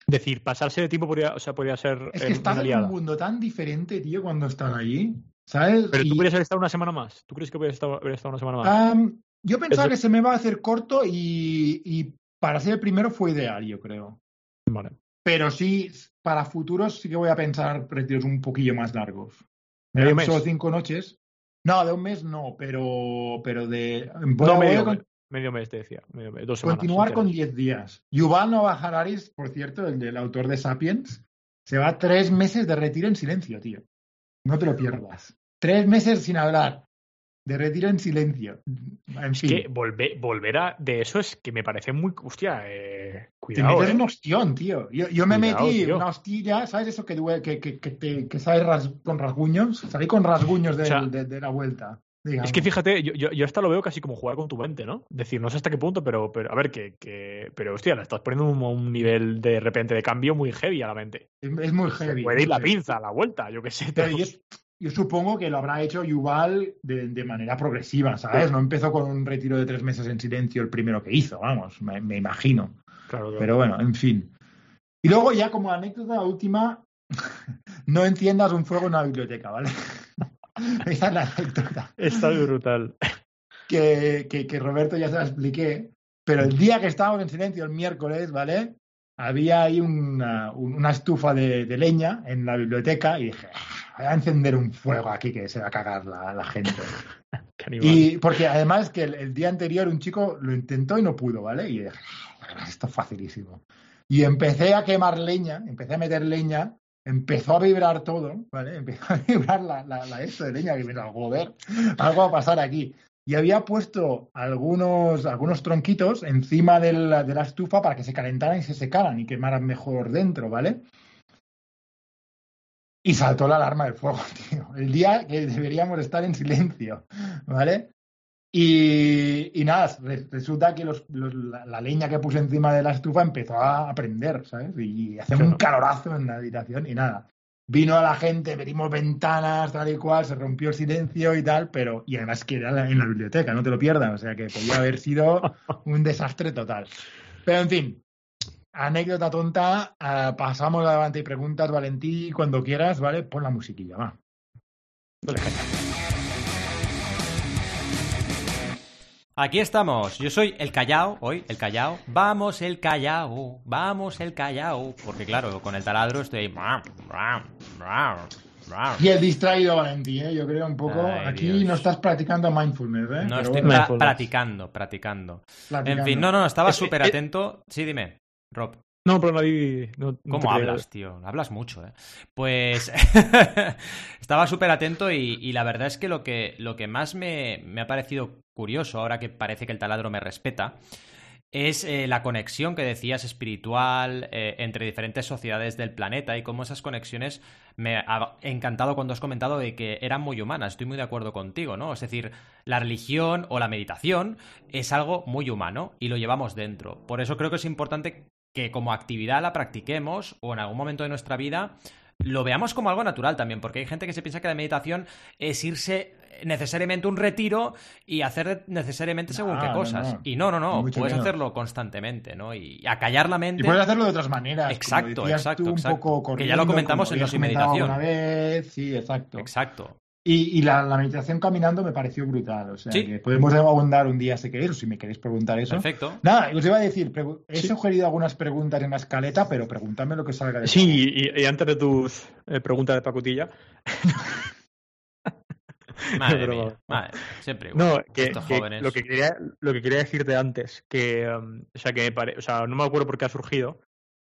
Es decir, pasarse de tiempo podría, o sea, podría ser. Es eh, que estás una en un mundo tan diferente, tío, cuando estás allí, ¿sabes? Pero Y- tú podrías haber estado una semana más. ¿Tú crees que podrías estar- haber estado una semana más? Yo pensaba que se me va a hacer corto y, y para ser el primero fue ideal, yo creo. Vale. Pero sí, para futuros sí que voy a pensar retiros un poquillo más largos. ¿Medio Eran mes? Solo cinco noches. No, de un mes no, pero, pero de... voy No, medio, con- mes, medio mes te decía. Medio mes, dos semanas. continuar con. 10 días. Yuval Noah Hararis, por cierto, el del autor de Sapiens, se va tres meses de retiro en silencio, tío. No te lo pierdas. Tres meses sin hablar. De retiro en silencio. En fin. que volver, volver a. De eso es que me parece muy. Hostia, eh, Te cuidado. metes eh. un ostión, tío. Yo, yo me Cuidado, metí tío. una hostilla, ¿sabes eso que, que, que, que, te, que sale ras- con rasguños? Salí con rasguños de, O sea, de- de la vuelta. digamos. Es que fíjate, yo, yo, yo hasta lo veo casi como jugar con tu mente, ¿no? Decir, no sé hasta qué punto, pero, pero a ver, que, que pero hostia, le estás poniendo un, un nivel de repente de cambio muy heavy a la mente. es, es muy Se heavy. puede ir la pinza a la vuelta, yo qué sé. Pero pero- yo, yo supongo que lo habrá hecho Yuval de, de manera progresiva, ¿sabes? No empezó con un retiro de tres meses en silencio el primero que hizo, vamos, me, me imagino. Claro, claro. Pero bueno, en fin. Y luego ya como anécdota última, no enciendas un fuego en una biblioteca, ¿vale? Esa es la anécdota. Está brutal. Que, que, que Roberto ya se la expliqué, pero el día que estábamos en silencio, el miércoles, ¿vale? Había ahí una, una estufa de, de, leña en la biblioteca y dije, "Ah, voy a encender un fuego aquí que se va a cagar la, la gente. y porque además que el, el, día anterior un chico lo intentó y no pudo, ¿vale? Y dije, "Ah, esto es facilísimo. Y empecé a quemar leña, empecé a meter leña, empezó a vibrar todo, ¿vale? Empezó a vibrar la, la, la esto de leña, que me joder, algo va a pasar aquí. Y había puesto algunos, algunos tronquitos encima de la, de la estufa para que se calentaran y se secaran y quemaran mejor dentro, ¿vale? Y saltó la alarma del fuego, tío. El día que deberíamos estar en silencio, ¿vale? Y, y nada, resulta que los, los, la, la, leña que puse encima de la estufa empezó a prender, ¿sabes? Y hace un calorazo en la habitación y nada. Vino a la gente, venimos ventanas, tal y cual, se rompió el silencio y tal, pero. Y además que era en la biblioteca, no te lo pierdas, o sea que podía haber sido un desastre total. Pero en fin, anécdota tonta, uh, pasamos adelante y preguntas, Valentí, cuando quieras, ¿vale? Pon la musiquilla, va. Aquí estamos, yo soy el Callao, hoy el Callao. Vamos el Callao, vamos el Callao. Porque claro, con el taladro estoy... Y el distraído, Valentín, ¿eh? yo creo un poco. Ay, Aquí Dios. no estás practicando mindfulness, ¿eh? No, Pero estoy bueno. pra practicando, practicando, practicando, En fin, no, no, estaba súper atento. Sí, dime, Rob. No, pero nadie. No, no ¿Cómo hablas, tío? Hablas mucho, ¿eh? Pues estaba súper atento y, y, la verdad es que lo que, lo que más me, me, ha parecido curioso, ahora que parece que el taladro me respeta, es eh, la conexión que decías espiritual eh, entre diferentes sociedades del planeta y cómo esas conexiones me ha encantado cuando has comentado de que eran muy humanas. Estoy muy de acuerdo contigo, ¿no? Es decir, la religión o la meditación es algo muy humano y lo llevamos dentro. Por eso creo que es importante que como actividad la practiquemos o en algún momento de nuestra vida lo veamos como algo natural también, porque hay gente que se piensa que la meditación es irse necesariamente un retiro y hacer necesariamente según no, qué cosas. No, no. Y no, no, no, puedes hacerlo constantemente, ¿no? Y acallar la mente. Y puedes hacerlo de otras maneras. Exacto, exacto, tú, exacto. Un poco que ya lo comentamos en los y meditación. Una vez, sí, exacto. Exacto. Y, y la, la, meditación caminando me pareció brutal. O sea, sí. que podemos abundar un día si queréis, o si me queréis preguntar eso. Perfecto. Nada, os iba a decir, he sí. sugerido algunas preguntas en la escaleta, pero pregúntame lo que salga de Sí, y, y, antes de tus eh, preguntas de pacutilla. Madre mía, madre, siempre igual. No, que, que lo, que quería, lo que quería decirte antes, que, um, o sea, que me pare... o sea, no me acuerdo por qué ha surgido,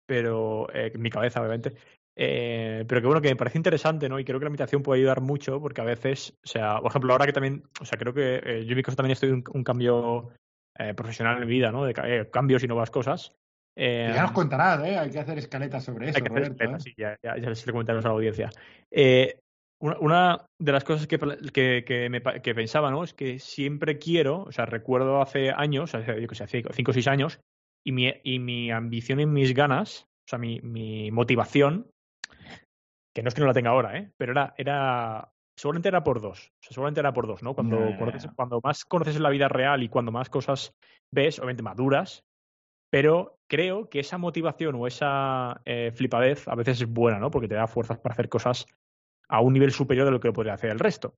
pero eh, en mi cabeza, obviamente, eh, pero que bueno, que me parece interesante, ¿no? Y creo que la meditación puede ayudar mucho porque a veces, o sea, por ejemplo, ahora que también, o sea, creo que eh, yo en mi caso también estoy en un, un cambio eh, profesional en mi vida, ¿no? De cambios y nuevas cosas. Ya nos contarás, ¿eh? Hay que hacer escaletas sobre eso. Hay que hacer Roberto, escaletas, sí, ya, ya, ya les comentaremos a la audiencia. Una, una, de las cosas que, que, que, me, que, pensaba, ¿no? Es que siempre quiero, o sea, recuerdo hace años, hace, yo que sé, hace cinco o seis años, y mi, y mi ambición y mis ganas, o sea, mi, mi motivación, que no es que no la tenga ahora, ¿eh? Pero era, era seguramente era por dos. O sea, seguramente era por dos, ¿no? Cuando, yeah. conoces, cuando más conoces la vida real y cuando más cosas ves, obviamente maduras, pero creo que esa motivación o esa eh, flipadez a veces es buena, ¿no? Porque te da fuerzas para hacer cosas a un nivel superior de lo que podría hacer el resto.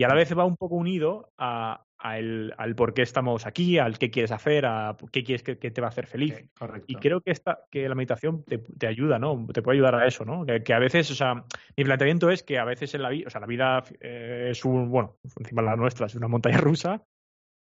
Y a la vez va un poco unido a, a el, al por qué estamos aquí, al qué quieres hacer, a qué quieres que, que te va a hacer feliz. Sí, y creo que, esta, que la meditación te, te, ayuda, ¿no? Te puede ayudar a eso, ¿no? Que, que, a veces, o sea, mi planteamiento es que a veces en la vida, o sea, la vida eh, es un, bueno, encima la nuestra es una montaña rusa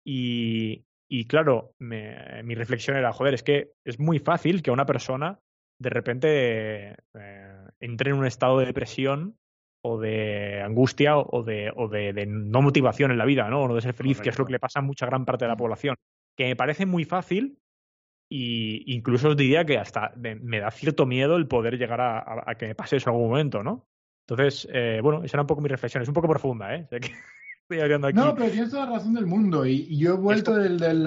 y, y claro, me, mi reflexión era, joder, es que es muy fácil que una persona de repente eh, entre en un estado de depresión o de angustia o de, o de, de, no motivación en la vida, ¿no? O no de ser feliz, Correcto. que es lo que le pasa a mucha gran parte de la población. Que me parece muy fácil y incluso os diría que hasta me, da cierto miedo el poder llegar a, a, a, que me pase eso en algún momento, ¿no? Entonces, eh, bueno, esa era un poco mi reflexión. Es un poco profunda, ¿eh? Sé que estoy hablando aquí. No, pero tienes toda la razón del mundo. Y, y yo he vuelto del, del,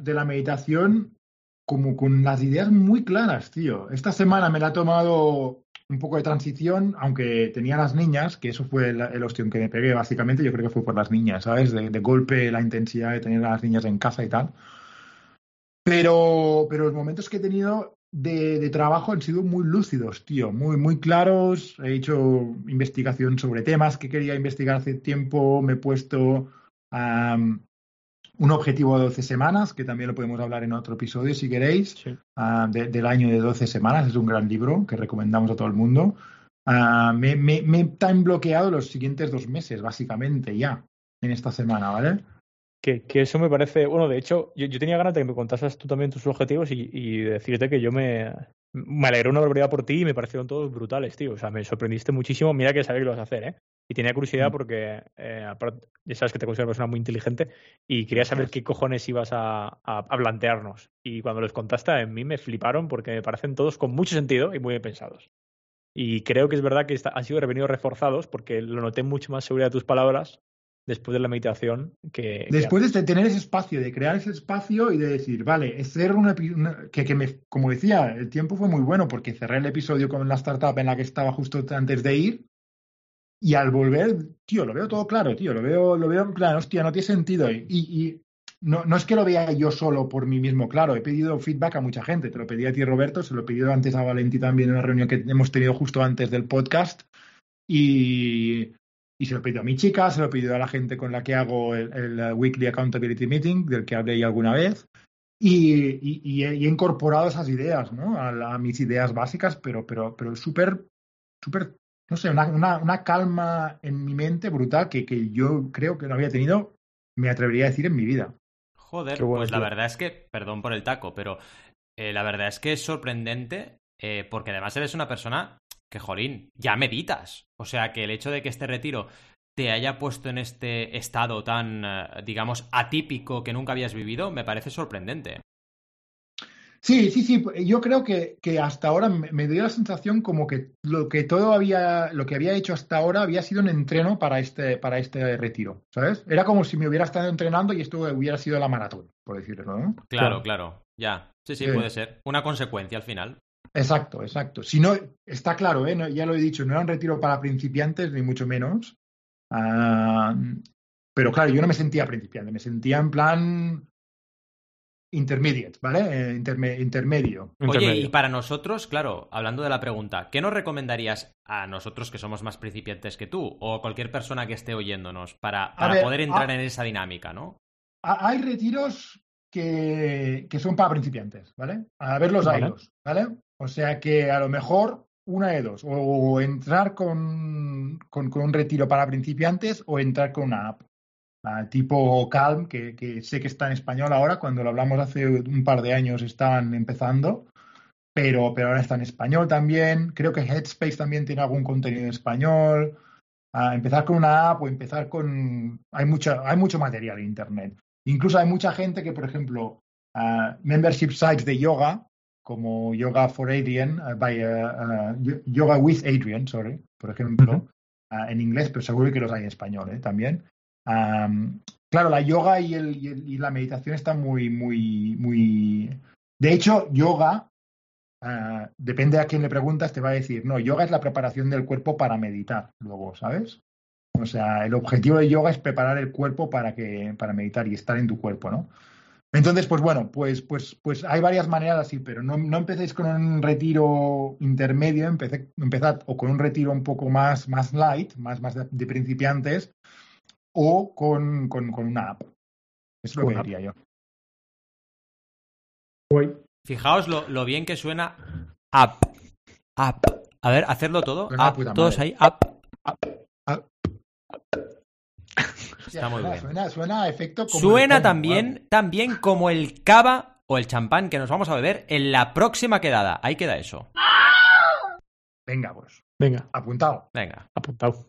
de la meditación como con las ideas muy claras, tío. Esta semana me la he tomado un poco de transición, aunque tenía las niñas, que eso fue el, el ostión que me pegué básicamente, yo creo que fue por las niñas, ¿sabes? De, de, golpe la intensidad de tener a las niñas en casa y tal. Pero, pero los momentos que he tenido de, trabajo han sido muy lúcidos, tío, muy, muy claros. He hecho investigación sobre temas que quería investigar hace tiempo. Me he puesto un objetivo de 12 semanas, que también lo podemos hablar en otro episodio si queréis, Sí. ah, de- del año de 12 semanas. Es un gran libro que recomendamos a todo el mundo. Ah, me, me, me bloqueado los siguientes dos meses, básicamente, ya, en esta semana, ¿vale? Que, que eso me parece. Bueno, de hecho, yo, yo tenía ganas de que me contases tú también tus objetivos y, y decirte que yo me. Me alegré una barbaridad por ti y me parecieron todos brutales, tío. O sea, me sorprendiste muchísimo. Mira que sabía que lo vas a hacer, ¿eh? Y tenía curiosidad Mm. porque, eh, aparte, ya sabes que te considero una persona muy inteligente y quería saber qué cojones ibas a, a, a plantearnos. Y cuando los contaste, a mí me fliparon porque me parecen todos con mucho sentido y muy bien pensados. Y creo que es verdad que está- han sido revenidos reforzados porque lo noté mucho más seguridad de tus palabras después de la meditación que... Después de tener ese espacio, de crear ese espacio y de decir, vale, hacer una, una- que, que me, como decía, el tiempo fue muy bueno porque cerré el episodio con la startup en la que estaba justo antes de ir y al volver, tío, lo veo todo claro, tío, lo veo, lo veo en plan, hostia, no tiene sentido. Y, y no, no es que lo vea yo solo por mí mismo, claro, he pedido feedback a mucha gente, te lo pedí a ti, Roberto, se lo he pedido antes a Valenti también en una reunión que hemos tenido justo antes del podcast y, y se lo he pedido a mi chica, se lo he pedido a la gente con la que hago el, el Weekly Accountability Meeting, del que hablé ya alguna vez. Y, y- y he, incorporado esas ideas, ¿no? A, la- a mis ideas básicas, pero, pero, pero súper, súper, no sé, una, una, una calma en mi mente brutal que, que yo creo que no había tenido, me atrevería a decir, en mi vida. Joder, bueno, pues la verdad es que, perdón por el taco, pero eh, la verdad es que es sorprendente eh, porque además eres una persona que, jolín, ya meditas. O sea, que el hecho de que este retiro te haya puesto en este estado tan, eh, digamos, atípico que nunca habías vivido, me parece sorprendente. Sí, sí, sí. Yo creo que, que hasta ahora me, me dio la sensación como que lo que todo había, lo que había hecho hasta ahora había sido un entreno para este, para este retiro, ¿sabes? Era como si me hubiera estado entrenando y esto hubiera sido la maratón, por decirlo, ¿no? Claro, Claro. claro. Ya. Sí, sí, Sí. puede ser. Una consecuencia al final. Exacto, exacto. Si no, está claro, ¿eh? No- ya lo he dicho, no era un retiro para principiantes, ni mucho menos. Ah, pero claro, yo no me sentía principiante, me sentía en plan intermediate, ¿vale? Eh, interme- intermedio. Oye, intermedio. y para nosotros, claro, hablando de la pregunta, ¿qué nos recomendarías a nosotros que somos más principiantes que tú o a cualquier persona que esté oyéndonos para, para ver, poder entrar en esa dinámica, ¿no? Ha- Hay retiros que, que son para principiantes, ¿vale? A ver los Vale. ¿vale? O sea que a lo mejor una de dos, o entrar con, con, con un retiro para principiantes o entrar con una app. Ah, tipo Calm, que, que sé que está en español ahora, cuando lo hablamos hace un par de años estaban empezando, pero, pero ahora está en español también. Creo que Headspace también tiene algún contenido en español. Ah, empezar con una app o empezar con... Hay, mucha, hay mucho material en Internet. Incluso hay mucha gente que, por ejemplo, ah, membership sites de yoga, como Yoga for Adrian, ah, by, Yo- Yoga with Adrian, sorry, por ejemplo, en inglés, pero seguro que los hay en español ¿eh? también. Claro, la yoga y, la meditación están muy, muy, muy... De hecho, yoga, ah, depende a quién le preguntas, te va a decir, no, yoga es la preparación del cuerpo para meditar, luego, ¿sabes? O sea, el objetivo de yoga es preparar el cuerpo para que, para meditar y estar en tu cuerpo, ¿no? Entonces, pues bueno, pues, pues, pues hay varias maneras así, pero no, no empecéis con un retiro intermedio, empecé, empezad o con un retiro un poco más, más light, más, más de principiantes, o con, con, con una app. Eso es lo que app. diría yo. Fijaos lo, lo bien que suena app. App. A ver, hacerlo todo. App, todos madre. ahí. App. Hostia, Está muy suena, bien. Suena, suena a efecto como Suena también, también como el cava o el champán que nos vamos a beber en la próxima quedada. Ahí queda eso. Venga, pues, Venga, apuntado. Venga. apuntado.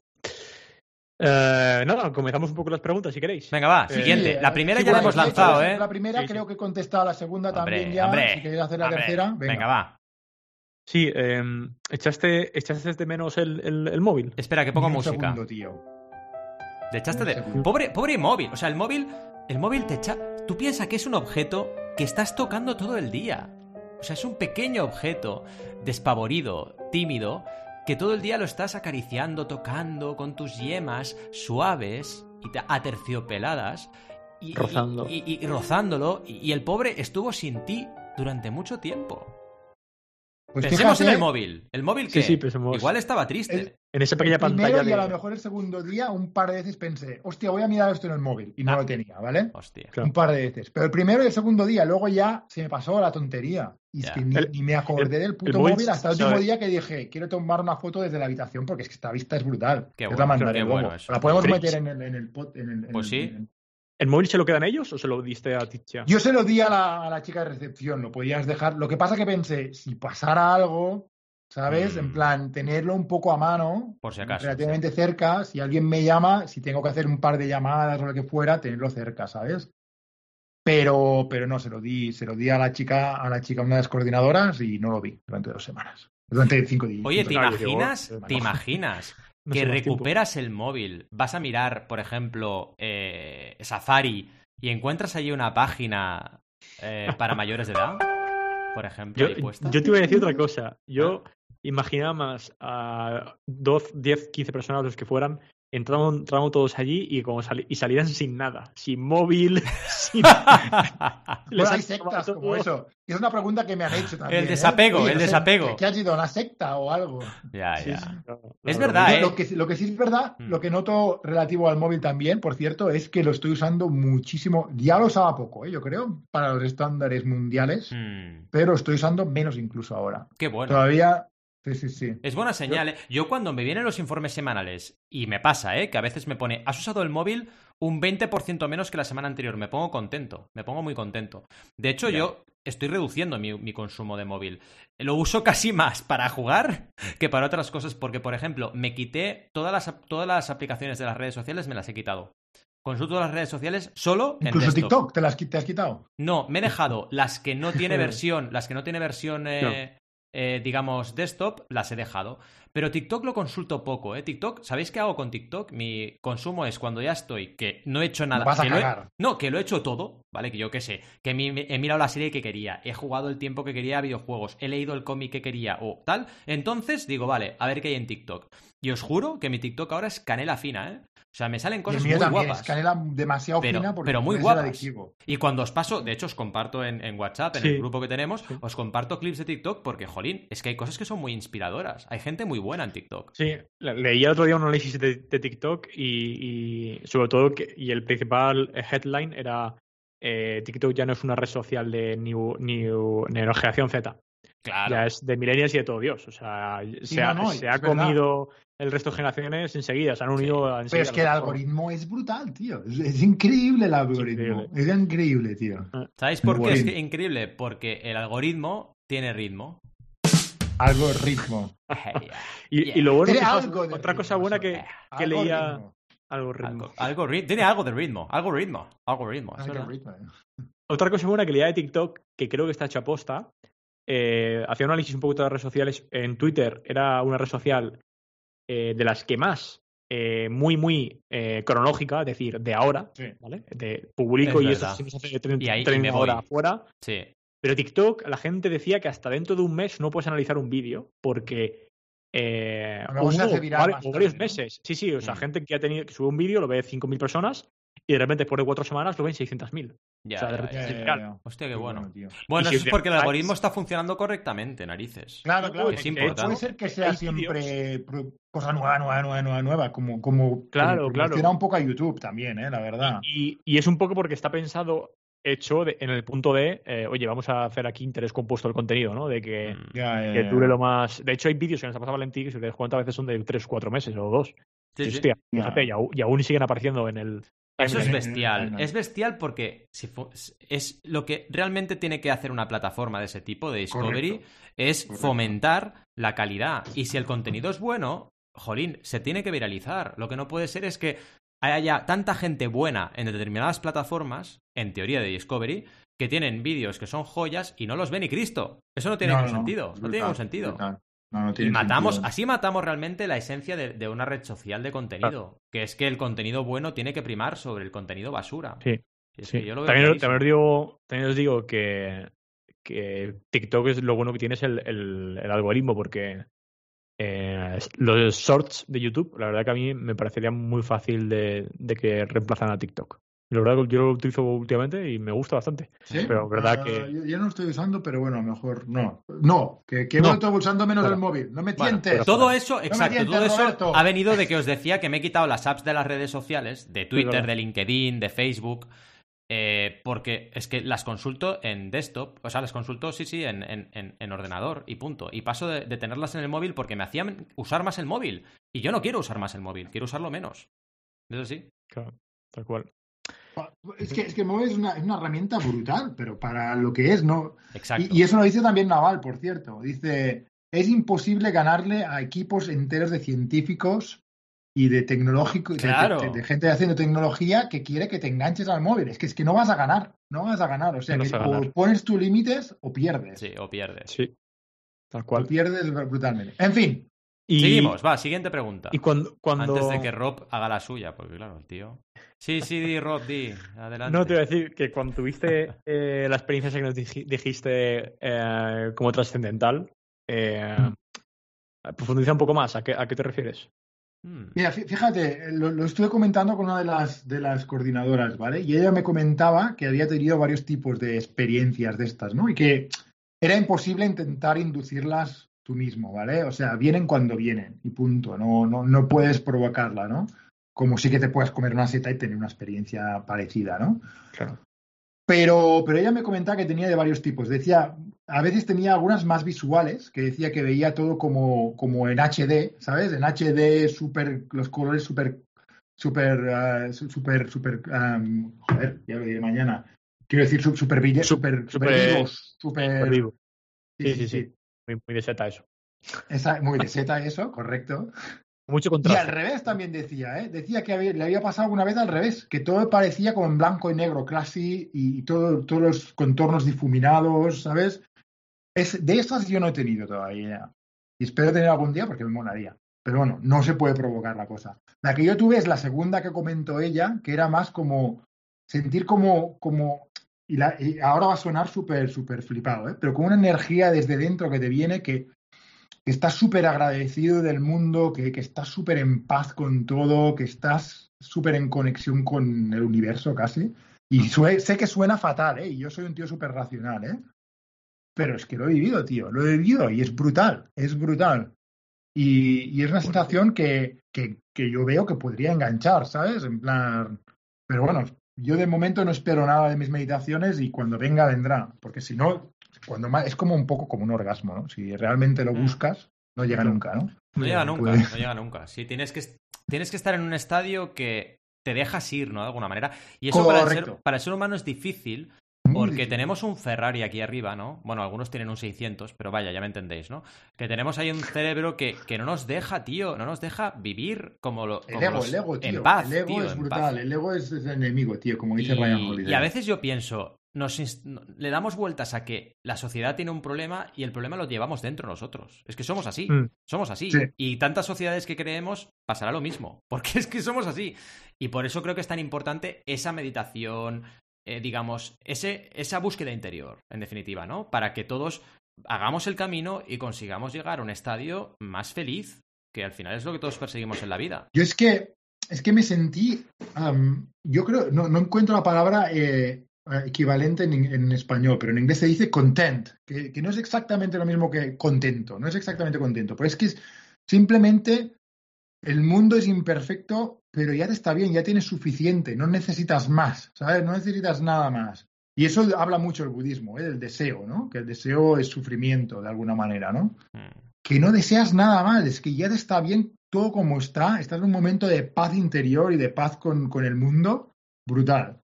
Eh, nada, comenzamos un poco las preguntas si queréis. Venga, va, Eh, siguiente. Sí, la eh, primera sí, ya la hemos lanzado, ¿eh? La primera Sí, sí. creo que he contestado, la segunda también ya. hombre, si queréis hacer la hombre. tercera, venga. Venga, va. Sí, eh, ¿echaste, ¿echaste de menos el, el- el móvil? Espera, que pongo un música. segundo, tío. Te echaste Un de. segundo. Pobre, pobre móvil. O sea, el móvil. El móvil te echa. Tú piensas que es un objeto que estás tocando todo el día. O sea, es un pequeño objeto despavorido, tímido, que todo el día lo estás acariciando, tocando con tus yemas suaves y te- aterciopeladas. Y, Rozando. Y, y- y rozándolo. Y, y el pobre estuvo sin ti durante mucho tiempo. Pues Pensemos en el móvil. El móvil que sí, igual estaba triste. En esa pequeña el primero pantalla y a de... lo mejor el segundo día, un par de veces pensé, hostia, voy a mirar esto en el móvil. Y no Ah. lo tenía, ¿vale? Hostia. Un par de veces. Pero el primero y el segundo día, luego ya se me pasó la tontería. Y es que ni, El- ni me acordé del puto móvil móvil hasta el último sabe- día que dije, quiero tomar una foto desde la habitación porque es que esta vista es brutal. Qué bueno, la mandaré luego. bueno eso. La podemos meter en el, en el pod- en el- en Pues el- sí. en- ¿El móvil se lo quedan ellos o se lo diste a Ticha? Yo se lo di a la, a la chica de recepción, lo podías dejar. Lo que pasa que pensé, si pasara algo, ¿sabes? Mm. En plan, tenerlo un poco a mano, Por si acaso. relativamente cerca, si alguien me llama, si tengo que hacer un par de llamadas o lo que fuera, tenerlo cerca, ¿sabes? Pero, pero no, se lo di, se lo di a la chica, a la chica, una de las coordinadoras, y no lo vi durante dos semanas. Durante cinco días. Oye, ¿te imaginas? ¿Te imaginas No que tiempo. recuperas el móvil, vas a mirar, por ejemplo, eh, Safari y encuentras allí una página eh, para mayores de edad? Por ejemplo, Yo, puesta. yo te iba a decir otra cosa. Yo imaginaba más a 12, 10, 15 personas, los que fueran, entraban, entraban todos allí y, como sali- y salían sin nada. Sin móvil, sin... Bueno, hay sectas como eso. Y es una pregunta que me han hecho también. ¿eh? desapego, Oye, el no sé, desapego. ¿Qué has ido a una secta o algo? ya, Sí, ya. sí, no, no, Es verdad. ¿eh? Lo que, lo que sí es verdad, Mm. lo que noto relativo al móvil también, por cierto, es que lo estoy usando muchísimo. Ya lo usaba poco, ¿eh? yo creo, para los estándares mundiales, Mm, pero estoy usando menos incluso ahora. qué bueno. Todavía, sí, sí, sí. Es buena señal, ¿eh? Yo cuando me vienen los informes semanales, y me pasa, ¿eh? Que a veces me pone, has usado el móvil un 20% menos que la semana anterior. Me pongo contento, me pongo muy contento. De hecho, yo estoy reduciendo mi, mi consumo de móvil. Lo uso casi más para jugar que para otras cosas, porque, por ejemplo, me quité todas las, ap- todas las aplicaciones de las redes sociales, me las he quitado. Consulto las redes sociales solo en Incluso desktop. TikTok, ¿te, las, te has quitado? No, me he dejado las que no tiene versión, las que no tiene versión, eh. Eh, digamos, desktop, las he dejado. Pero TikTok lo consulto poco, ¿eh? TikTok, ¿sabéis qué hago con TikTok? Mi consumo es cuando ya estoy, que no he hecho nada. Vas a que lo he- cagar. no, que lo he hecho todo, ¿vale? Que yo qué sé, que mi- he mirado la serie que quería, he jugado el tiempo que quería a videojuegos, he leído el cómic que quería o tal. Entonces digo, vale, a ver qué hay en TikTok. Y os juro que mi TikTok ahora es canela fina, ¿eh? O sea, me salen cosas muy también guapas. es canela demasiado Pero- fina porque pero muy guapas. adictivo. Y cuando os paso, de hecho os comparto en, en WhatsApp, en Sí. el grupo que tenemos, Sí. os comparto clips de TikTok porque, jolín, es que hay cosas que son muy inspiradoras. Hay gente muy buena en TikTok. Sí, le- leí el otro día un análisis de, de TikTok y, y sobre todo que y el principal headline era eh, TikTok ya no es una red social de new, new, generación Z, Claro. ya es de millennials y de todo Dios. O sea, se, no, ha, no, se ha es verdad. comido el resto de generaciones enseguida, se han unido Pero enseguida. es que el algoritmo es brutal, tío. Es, es increíble el algoritmo. increíble. Es increíble, tío. ¿Sabéis por qué es increíble? Porque el algoritmo tiene ritmo. Algoritmo. Y, y lo bueno Tiene que algo otra cosa ritmo, buena que, que leía Algoritmo. algoritmo. Algo, algo ri- tiene algo de ritmo. Algo ritmo. Algo ritmo. verdad. Algoritmo. eh. Otra cosa buena que leía de TikTok, que creo que está hecha aposta, eh, hacía un análisis un poquito de las redes sociales. En Twitter era una red social eh, de las que más, eh, muy, muy eh, cronológica, es decir, de ahora, Sí. ¿vale? De publico Es y verdad. eso nos hace 30, Y ahí- y 30 me voy. horas afuera. Sí. Pero TikTok, la gente decía que hasta dentro de un mes no puedes analizar un vídeo porque eh, se hace viral más varios ¿no? meses. Sí, sí, o sea, Mm. gente que ha tenido que sube un vídeo, lo ve 5.000 personas y de repente después de cuatro semanas lo ven 600.000. Ya, O sea, de ya, repente- ya. Ya, ya, Claro. ya. Hostia, qué bueno. tío. Bueno, si eso es porque el algoritmo está funcionando correctamente, narices. Claro, claro. Es importante. Puede ser que sea siempre cosa nueva, nueva, nueva, nueva, nueva, como, como, Claro, como claro. un poco a YouTube también, ¿eh? la verdad. Y, y es un poco porque está pensado, hecho de- en el punto de, eh, oye, vamos a hacer aquí interés compuesto del contenido, ¿no? De que, Mm. Que dure lo más. De hecho, hay vídeos que nos ha pasado Valentín que si te das cuenta a veces son de 3 o 4 meses o 2. Sí, sí. Hostia, fíjate, y, aún, y aún siguen apareciendo en el. Eso es el- bestial. el- Es bestial porque si es lo que realmente tiene que hacer una plataforma de ese tipo de Discovery Correcto. es Correcto. fomentar la calidad. Y si el contenido es bueno, jolín, se tiene que viralizar. Lo que no puede ser es que haya tanta gente buena en determinadas plataformas, en teoría de Discovery, que tienen vídeos que son joyas y no los ve ni Cristo. Eso no tiene No, ningún no, sentido. No tiene ningún sentido. brutal. No, no Y tiene matamos, sentido. así matamos realmente la esencia de, de una red social de contenido, que es que el contenido bueno tiene que primar sobre el contenido basura. Sí, Y es sí. que yo lo veo También, os digo, también os digo que, que TikTok es lo bueno que tiene es el, el- el algoritmo, porque eh, los shorts de YouTube, la verdad que a mí me parecería muy fácil de, de que reemplazan a TikTok. La verdad que yo lo utilizo últimamente y me gusta bastante. ¿Sí? Pero verdad Ah, que- Yo, yo no lo estoy usando, pero bueno, a lo mejor no. No, que, que No. estoy usando menos el móvil. No me Bueno, tientes. todo eso, exacto, tientes, todo eso Roberto. ha venido de que os decía que me he quitado las apps de las redes sociales, de Twitter, de LinkedIn, de Facebook, eh, porque es que las consulto en desktop, o sea, las consulto, sí, sí, en, en- en- en ordenador y punto. Y paso de, de tenerlas en el móvil porque me hacían usar más el móvil. Y yo no quiero usar más el móvil, quiero usarlo menos. Eso sí. Claro, tal cual. Es que, es que el móvil es una, es una herramienta brutal, pero para lo que es, no. Exacto. Y, y eso lo dice también Naval, por cierto. Dice, es imposible ganarle a equipos enteros de científicos y de tecnológicos, de- Claro. de, de gente haciendo tecnología que quiere que te enganches al móvil. Es que es que no vas a ganar, no vas a ganar. O sea, No que vas a ganar. o pones tus límites o pierdes. Sí, o pierdes. Sí, tal O cual. pierdes brutalmente. En fin, Y, Seguimos, va, siguiente pregunta. Y cuando, cuando... Antes de que Rob haga la suya, porque claro, el tío. Sí, sí, di, Rob, di. Adelante. No, te iba a decir que cuando tuviste eh, la experiencia que nos dij- dijiste eh, como trascendental, eh, profundiza un poco más. ¿A qué, a qué te refieres? Hmm. Mira, fí- fíjate, lo, lo estuve comentando con una de las, de las coordinadoras, ¿vale? Y ella me comentaba que había tenido varios tipos de experiencias de estas, ¿no? Y que era imposible intentar inducirlas tú mismo, ¿vale? O sea, vienen cuando vienen y punto, no, no, no puedes provocarla, ¿no? Como sí que te puedes comer una seta y tener una experiencia parecida, ¿no? Claro. Pero, pero ella me comentaba que tenía de varios tipos. Decía, a veces tenía algunas más visuales, que decía que veía todo como, como en HD, ¿sabes? En HD, super, los colores súper, súper, ah, su- súper, súper, am, joder, ya lo diré mañana. Quiero decir, súper súper, súper súper- vivos, súper... Vivo. Sí, Sí, sí, sí. Muy, muy de seta eso. Esa- muy de seta eso, correcto. Mucho Y contraste. al revés también decía, ¿eh? Decía que había- le había pasado alguna vez al revés, que todo parecía como en blanco y negro, classy, y todo, todos los contornos difuminados, ¿sabes? De esas yo no he tenido todavía. Y espero tener algún día porque me molaría. Pero bueno, no se puede provocar la cosa. La que yo tuve es la segunda que comentó ella, que era más como sentir como, como y, la- ahora va a sonar súper, súper flipado, ¿eh? pero con una energía desde dentro que te viene que, que estás súper agradecido del mundo, que, que estás súper en paz con todo, que estás súper en conexión con el universo casi. Y sé que suena fatal, ¿eh? Y yo soy un tío súper racional, ¿eh? Pero es que lo he vivido, tío, lo he vivido y es brutal, es brutal. Y, y es una sensación que, que, que yo veo que podría enganchar, ¿sabes? En plan... Pero bueno, yo de momento no espero nada de mis meditaciones y cuando venga vendrá, porque si no, cuando más, es como un poco como un orgasmo, ¿no? Si realmente lo Mm. buscas, no llega nunca, ¿no? No llega nunca, Puede. no llega nunca. Sí, tienes que, tienes que estar en un estadio que te dejas ir, ¿no? De alguna manera. Y eso para el, ser, para el ser humano es difícil porque difícil. tenemos un Ferrari aquí arriba, ¿no? Bueno, algunos tienen un 600, pero vaya, ya me entendéis, ¿no? Que tenemos ahí un cerebro que, que no nos deja, tío, no nos deja vivir como lo El como ego, los- el ego, tío. en paz, el ego tío, es brutal, el ego es, es el enemigo, tío, como dice Y, Ryan Holiday. y a veces yo pienso, nos le damos vueltas a que la sociedad tiene un problema y el problema lo llevamos dentro nosotros. Es que somos así, Mm. somos así. Sí. Y tantas sociedades que creemos pasará lo mismo, porque es que somos así. Y por eso creo que es tan importante esa meditación, eh, digamos, ese, esa búsqueda interior, en definitiva, ¿no? Para que todos hagamos el camino y consigamos llegar a un estadio más feliz, que al final es lo que todos perseguimos en la vida. Yo es que, es que me sentí, yo creo, no, no encuentro la palabra eh, equivalente en, en español, pero en inglés se dice content, que, que no es exactamente lo mismo que contento, no es exactamente contento, pero es que es simplemente el mundo es imperfecto, pero ya te está bien, ya tienes suficiente, no necesitas más, ¿sabes? No necesitas nada más. Y eso habla mucho el budismo, ¿eh? del deseo, ¿no? Que el deseo es sufrimiento, de alguna manera, ¿no? Mm. que no deseas nada más, es que ya te está bien todo como está, estás en un momento de paz interior y de paz con, con el mundo brutal.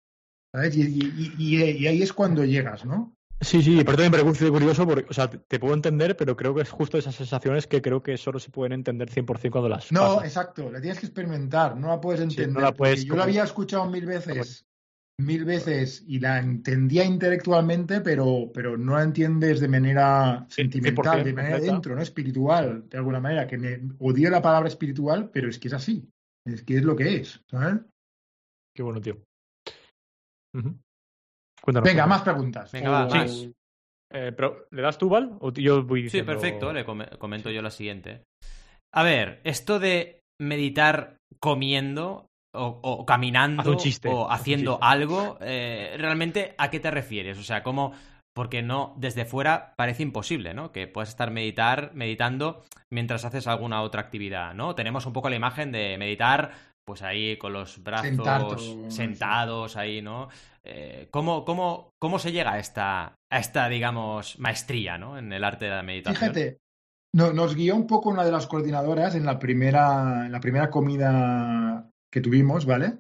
¿Sabes? Y, y- y- y ahí es cuando llegas, ¿no? Sí, sí, aparte me parece curioso porque, o sea, te, puedo entender, pero creo que es justo esas sensaciones que creo que solo se pueden entender 100% cuando las No, pasas. exacto, la tienes que experimentar, no la puedes entender. no la puedes yo la había escuchado mil veces, mil veces y la entendía intelectualmente, pero, pero no la entiendes de manera Sí, sentimental, 100% de manera completa. dentro, no espiritual, de alguna manera, que me odio la palabra espiritual, pero es que es así, es que es lo que es, ¿sabes? Qué bueno, tío. Ujú. Cuéntanos. Venga, más preguntas. Venga, va, más. Eh, pero, ¿le das tú, Val? ¿O yo voy Sí, diciendo- perfecto, le come- comento yo la siguiente. A ver, esto de meditar comiendo o, o caminando Haz un chiste, o un haciendo algo, eh, realmente a qué te refieres? O sea, ¿cómo? Porque no, desde fuera parece imposible, ¿no? Que puedas estar meditar, meditando mientras haces alguna otra actividad, ¿no? Tenemos un poco la imagen de meditar, pues ahí con los brazos Sentado, sentados ahí, ¿no? Eh, ¿cómo, cómo, ¿Cómo se llega a esta, a esta, digamos, maestría, ¿no? En el arte de la meditación. Fíjate, no- nos guió un poco una de las coordinadoras en la primera, en la primera comida que tuvimos, ¿vale?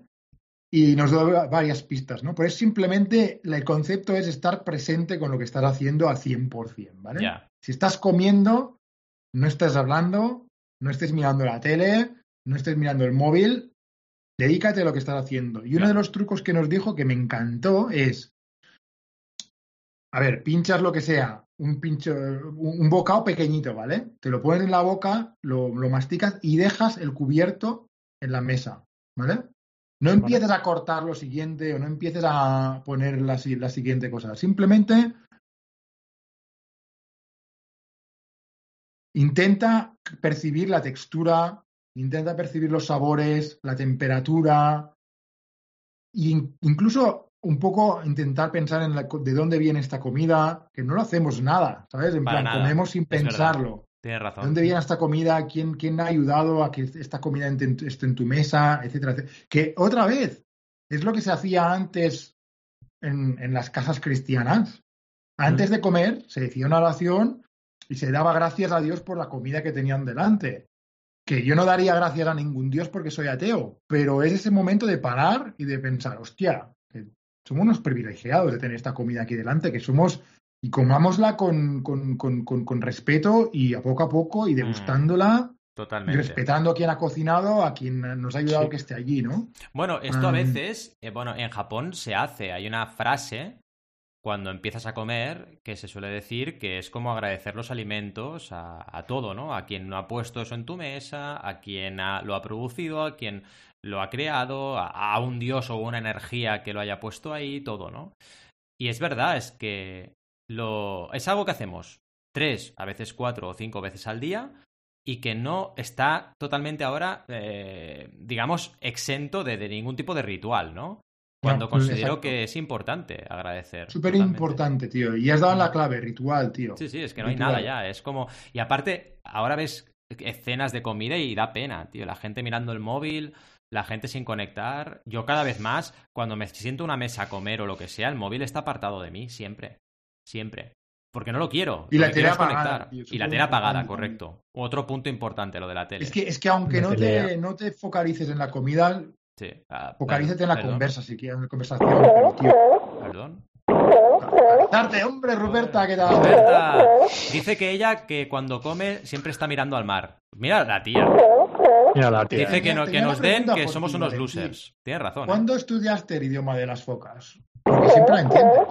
Y nos dio varias pistas, ¿no? Pues simplemente la- el concepto es estar presente con lo que estás haciendo al 100%, ¿vale? Ya. Si estás comiendo, no estés hablando, no estés mirando la tele, no estés mirando el móvil, dedícate a lo que estás haciendo. Y uno de los trucos que nos dijo que me encantó es, a ver, pinchas lo que sea, un pincho, un, bocado pequeñito, ¿vale? Te lo pones en la boca, lo, lo masticas y dejas el cubierto en la mesa, ¿vale? No empieces a cortar lo siguiente o no empieces a poner la siguiente cosa. Simplemente intenta percibir la textura, intenta percibir los sabores, la temperatura, e in- incluso un poco intentar pensar en la de dónde viene esta comida, que no lo hacemos nada, ¿sabes? En Para plan, nada, comemos sin es verdad. pensarlo. Tienes ¿De razón. dónde viene esta comida? ¿Quién, quién ha ayudado a que esta comida ente- en tu- esté en tu mesa? Etcétera, etcétera. Que otra vez, es lo que se hacía antes en, en las casas cristianas. Antes de comer, se decía una oración y se daba gracias a Dios por la comida que tenían delante. Que yo no daría gracias a ningún Dios porque soy ateo, pero es ese momento de parar y de pensar, hostia, que somos unos privilegiados de tener esta comida aquí delante, que somos y comámosla con, con, con, con, con respeto y a poco a poco y degustándola y Totalmente. respetando a quien ha cocinado, a quien nos ha ayudado Sí. que esté allí, ¿no? Bueno, esto a Um, veces, eh, bueno, en Japón se hace. Hay una frase cuando empiezas a comer que se suele decir que es como agradecer los alimentos a, todo, ¿no? A quien no ha puesto eso en tu mesa, a quien ha- lo ha producido, a quien lo ha creado, a, un dios o una energía que lo haya puesto ahí, todo, ¿no? Y es verdad, es que lo es algo que hacemos tres, a veces cuatro o cinco veces al día y que no está totalmente ahora, eh, digamos, exento de ningún tipo de ritual, ¿no? Cuando considero exacto. que es importante agradecer. Súper importante, tío. Y has dado la clave, ritual, tío. Sí, sí, es que no hay nada ya. Es como. Y aparte, ahora ves escenas de comida y da pena, tío. La gente mirando el móvil, la gente sin conectar. Yo cada vez más, cuando me siento una mesa a comer o lo que sea, el móvil está apartado de mí, siempre. Siempre. Porque no lo quiero. Y lo la tele apagada, conectar. tío, y la tele apagada, correcto. Otro punto importante, lo de la tele. Es que, es que aunque no te, no te focalices en la comida, Sí. Ah, focalízate en la perdón, conversa, si quieres, en la conversación. Pero, tío, Perdón. darte, hombre, Ruperta, ¿qué tal? Roberta dice que ella que cuando come siempre está mirando al mar. Mira la tía. Mira la tía. Dice que, no- que nos den que somos unos losers. Tienes razón. ¿eh? ¿Cuándo estudiaste el idioma de las focas? Porque siempre la entiendes.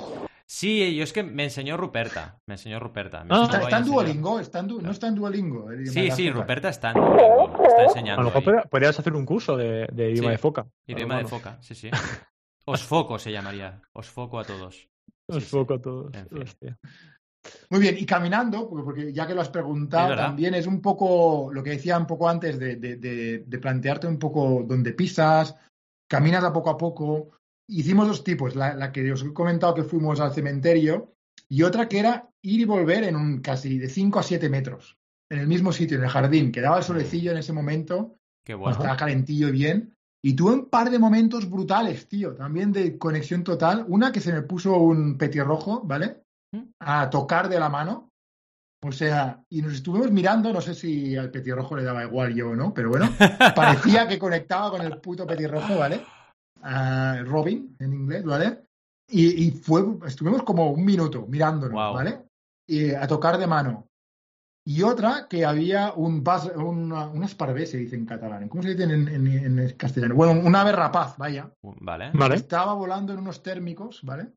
Sí, yo es que me enseñó Ruperta. Me enseñó Ruperta. Me Ah. Está, en. Duolingo, está en du- no está en Duolingo. Sí, sí. Ruperta está en Duolingo, Está A enseñando. lo mejor podrías hacer un curso de, de idioma Sí. de foca. Idioma de foca, sí, sí. Os foco se llamaría. Os foco a todos. Os Sí, sí. foco a todos. En fin. Hostia. Muy bien, y caminando, porque, ya que lo has preguntado, también es un poco lo que decía un poco antes de, de- de- de plantearte un poco dónde pisas, caminas a poco a poco. Hicimos dos tipos, la, la que os he comentado que fuimos al cementerio y otra que era ir y volver en un casi de 5 a 7 metros, en el mismo sitio, en el jardín, que daba el solecillo en ese momento, Qué bueno. estaba calentillo y bien. Y tuve un par de momentos brutales, tío, también de conexión total. Una que se me puso un petirrojo, ¿vale? A tocar de la mano. O sea, y nos estuvimos mirando, no sé si al petirrojo le daba igual yo o no, pero bueno, parecía que conectaba con el puto petirrojo, ¿vale? Robin, en inglés, ¿vale? Y, y fue, estuvimos como un minuto mirándonos, Guau. ¿vale? Y a tocar de mano. Y otra que había un, bas- una, un esparvé, se dice en catalán. ¿Cómo se dice en, en- en castellano? Bueno, un ave rapaz, vaya. Vale. Vale. Estaba volando en unos térmicos, ¿vale?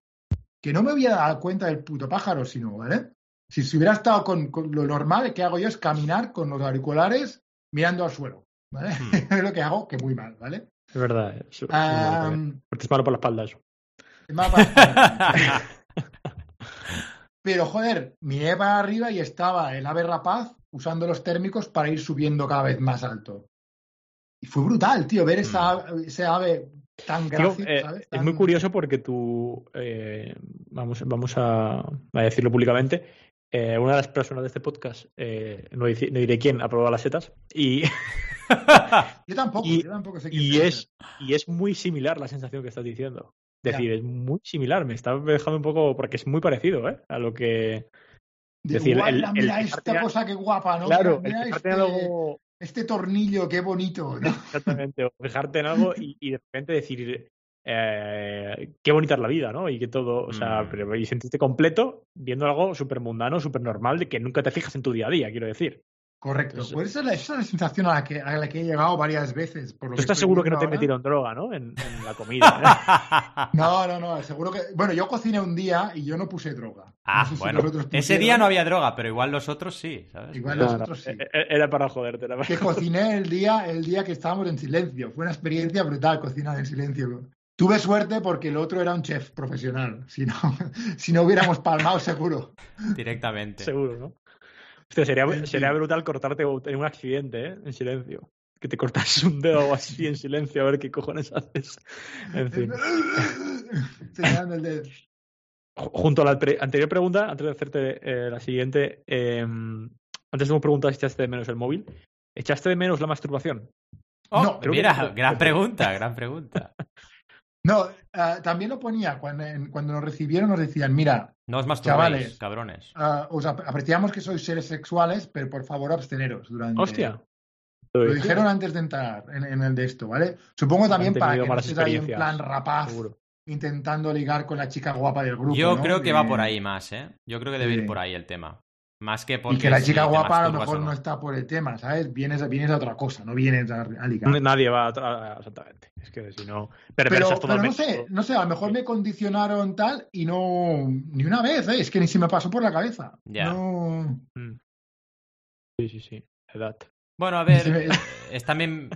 Que no me había dado cuenta del puto pájaro, sino, ¿vale? Si se hubiera estado con, con lo normal que hago yo es caminar con los auriculares mirando al suelo, ¿vale? Hmm. es lo que hago, que muy mal, ¿vale? Es verdad. Es, es malo también. Porque es malo por la espalda eso. Pero joder, miré para arriba y estaba el ave rapaz usando los térmicos para ir subiendo cada vez más alto. y fue brutal, tío, ver esa, Mm. ese ave tan gráfica, eh, ¿sabes? es muy curioso porque tú, eh, vamos, vamos a, a decirlo públicamente, eh, una de las personas de este podcast, eh, no, diré quién, ha probado las setas y, Yo tampoco, y- yo tampoco sé quién y, es, y es muy similar la sensación que estás diciendo. Es Ya. decir, es muy similar, me está dejando un poco, porque es muy parecido ¿eh? a lo que... Decir, el- "Guala, el mira esta cosa que guapa, ¿no? claro, mira el este, algo este tornillo, qué bonito, ¿no? Exactamente, o fijarte en algo y, y de repente decir eh, qué bonita es la vida, ¿no? Y que todo, o sea, Mm. pero, y sentirte completo viendo algo súper mundano, súper normal, de que nunca te fijas en tu día a día, quiero decir. Correcto. Entonces- Pues esa es, la, esa es la sensación a la, que, a la que he llegado varias veces. Por lo Tú estás seguro que no viendo te ahora. metieron droga, ¿no? En, en la comida. ¿eh? No, no, no, seguro que. Bueno, yo cociné un día y yo no puse droga. ah, No sé si bueno. Ese día no había droga, pero igual los otros sí, ¿sabes? Igual No, los otros sí. e- e- Era para joderte. Era para- Que cociné el día, el día que estábamos en silencio. Fue una experiencia brutal cocinar en silencio. Tuve suerte porque el otro era un chef profesional. Si no, si no hubiéramos palmado, seguro. Directamente. Seguro, ¿no? Hostia, sería, En sería brutal cortarte tener un accidente, ¿eh? En silencio. Que te cortas un dedo o así en silencio a ver qué cojones haces. En fin. El dedo. Ju- Junto a la anterior pregunta, antes de hacerte eh, la siguiente, eh, antes de preguntar si echaste de menos el móvil, ¿echaste de menos la masturbación? Oh, No, que mira, no. gran pregunta, gran pregunta. No, ah, también lo ponía. Cuando, en- cuando nos recibieron, nos decían: Mira, No os Chavales. cabrones. ah, os ap- apreciamos que sois seres sexuales, pero por favor absteneros durante. Hostia. Lo dijeron antes de entrar en, en el de esto, ¿vale? Supongo también para que no estés ahí en plan rapaz, Seguro. intentando ligar con la chica guapa del grupo. Yo ¿no? creo que va por ahí más, ¿eh? Yo creo que debe Sí. ir por ahí el tema. Más que porque Y que la chica guapa a lo mejor no está por el tema, ¿sabes? Vienes, vienes a otra cosa, no vienes a, a ligar. Nadie va a... tra- Exactamente. Es que si no... Pero, pero no sé, no sé, a lo mejor me condicionaron tal y no. Ni una vez, ¿eh? Es que ni si me pasó por la cabeza. Ya. No. Mm. Sí, sí, sí. Edad. Bueno, a ver, es también,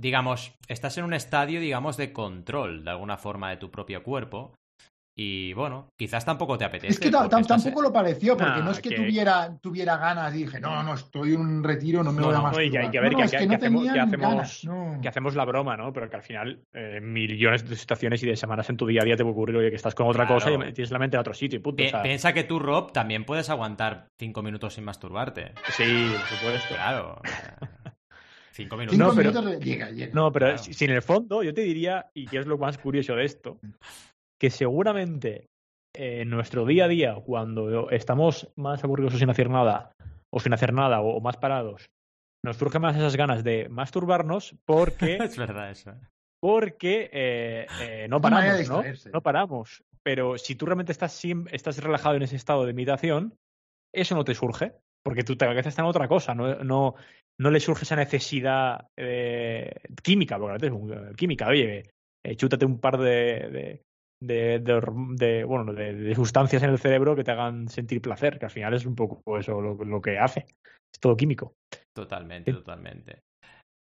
digamos, estás en un estadio, digamos, de control, de alguna forma, de tu propio cuerpo. Y bueno, quizás tampoco te apetece. Es que estás- tampoco lo pareció, porque Nah, no es que, que- tuviera, tuviera ganas y dije, no, no, estoy en un retiro, no me voy a masturbar. y que- a ver, que- hacemos- la broma, ¿no? Pero que al final, eh, millones de situaciones y de semanas en tu día a día te puede ocurrir oye, que estás con otra Claro. cosa y tienes la mente en otro sitio y punto. Pi- o sea, Piensa que tú, Rob, también puedes aguantar cinco minutos sin masturbarte. sí, por supuesto. Claro. Cinco minutos. Cinco No, pero- minutos llega, llega. No, pero Claro. si, si en el fondo yo te diría, y que es lo más curioso de esto, que seguramente eh, en nuestro día a día, cuando estamos más aburridos o sin hacer nada, o sin hacer nada, o, o más parados, nos surgen más esas ganas de masturbarnos porque, Es verdad eso. porque eh, eh, no paramos, ¿no? No paramos. Pero si tú realmente estás, estás relajado en ese estado de meditación, eso no te surge, porque tu cabeza está en otra cosa, no, no, no le surge esa necesidad eh, química, porque es un- química, oye, eh, chútate un par de, de, de, de de, bueno, de, de sustancias en el cerebro que te hagan sentir placer, que al final es un poco eso lo, lo que hace, es todo químico. Totalmente, Sí. totalmente.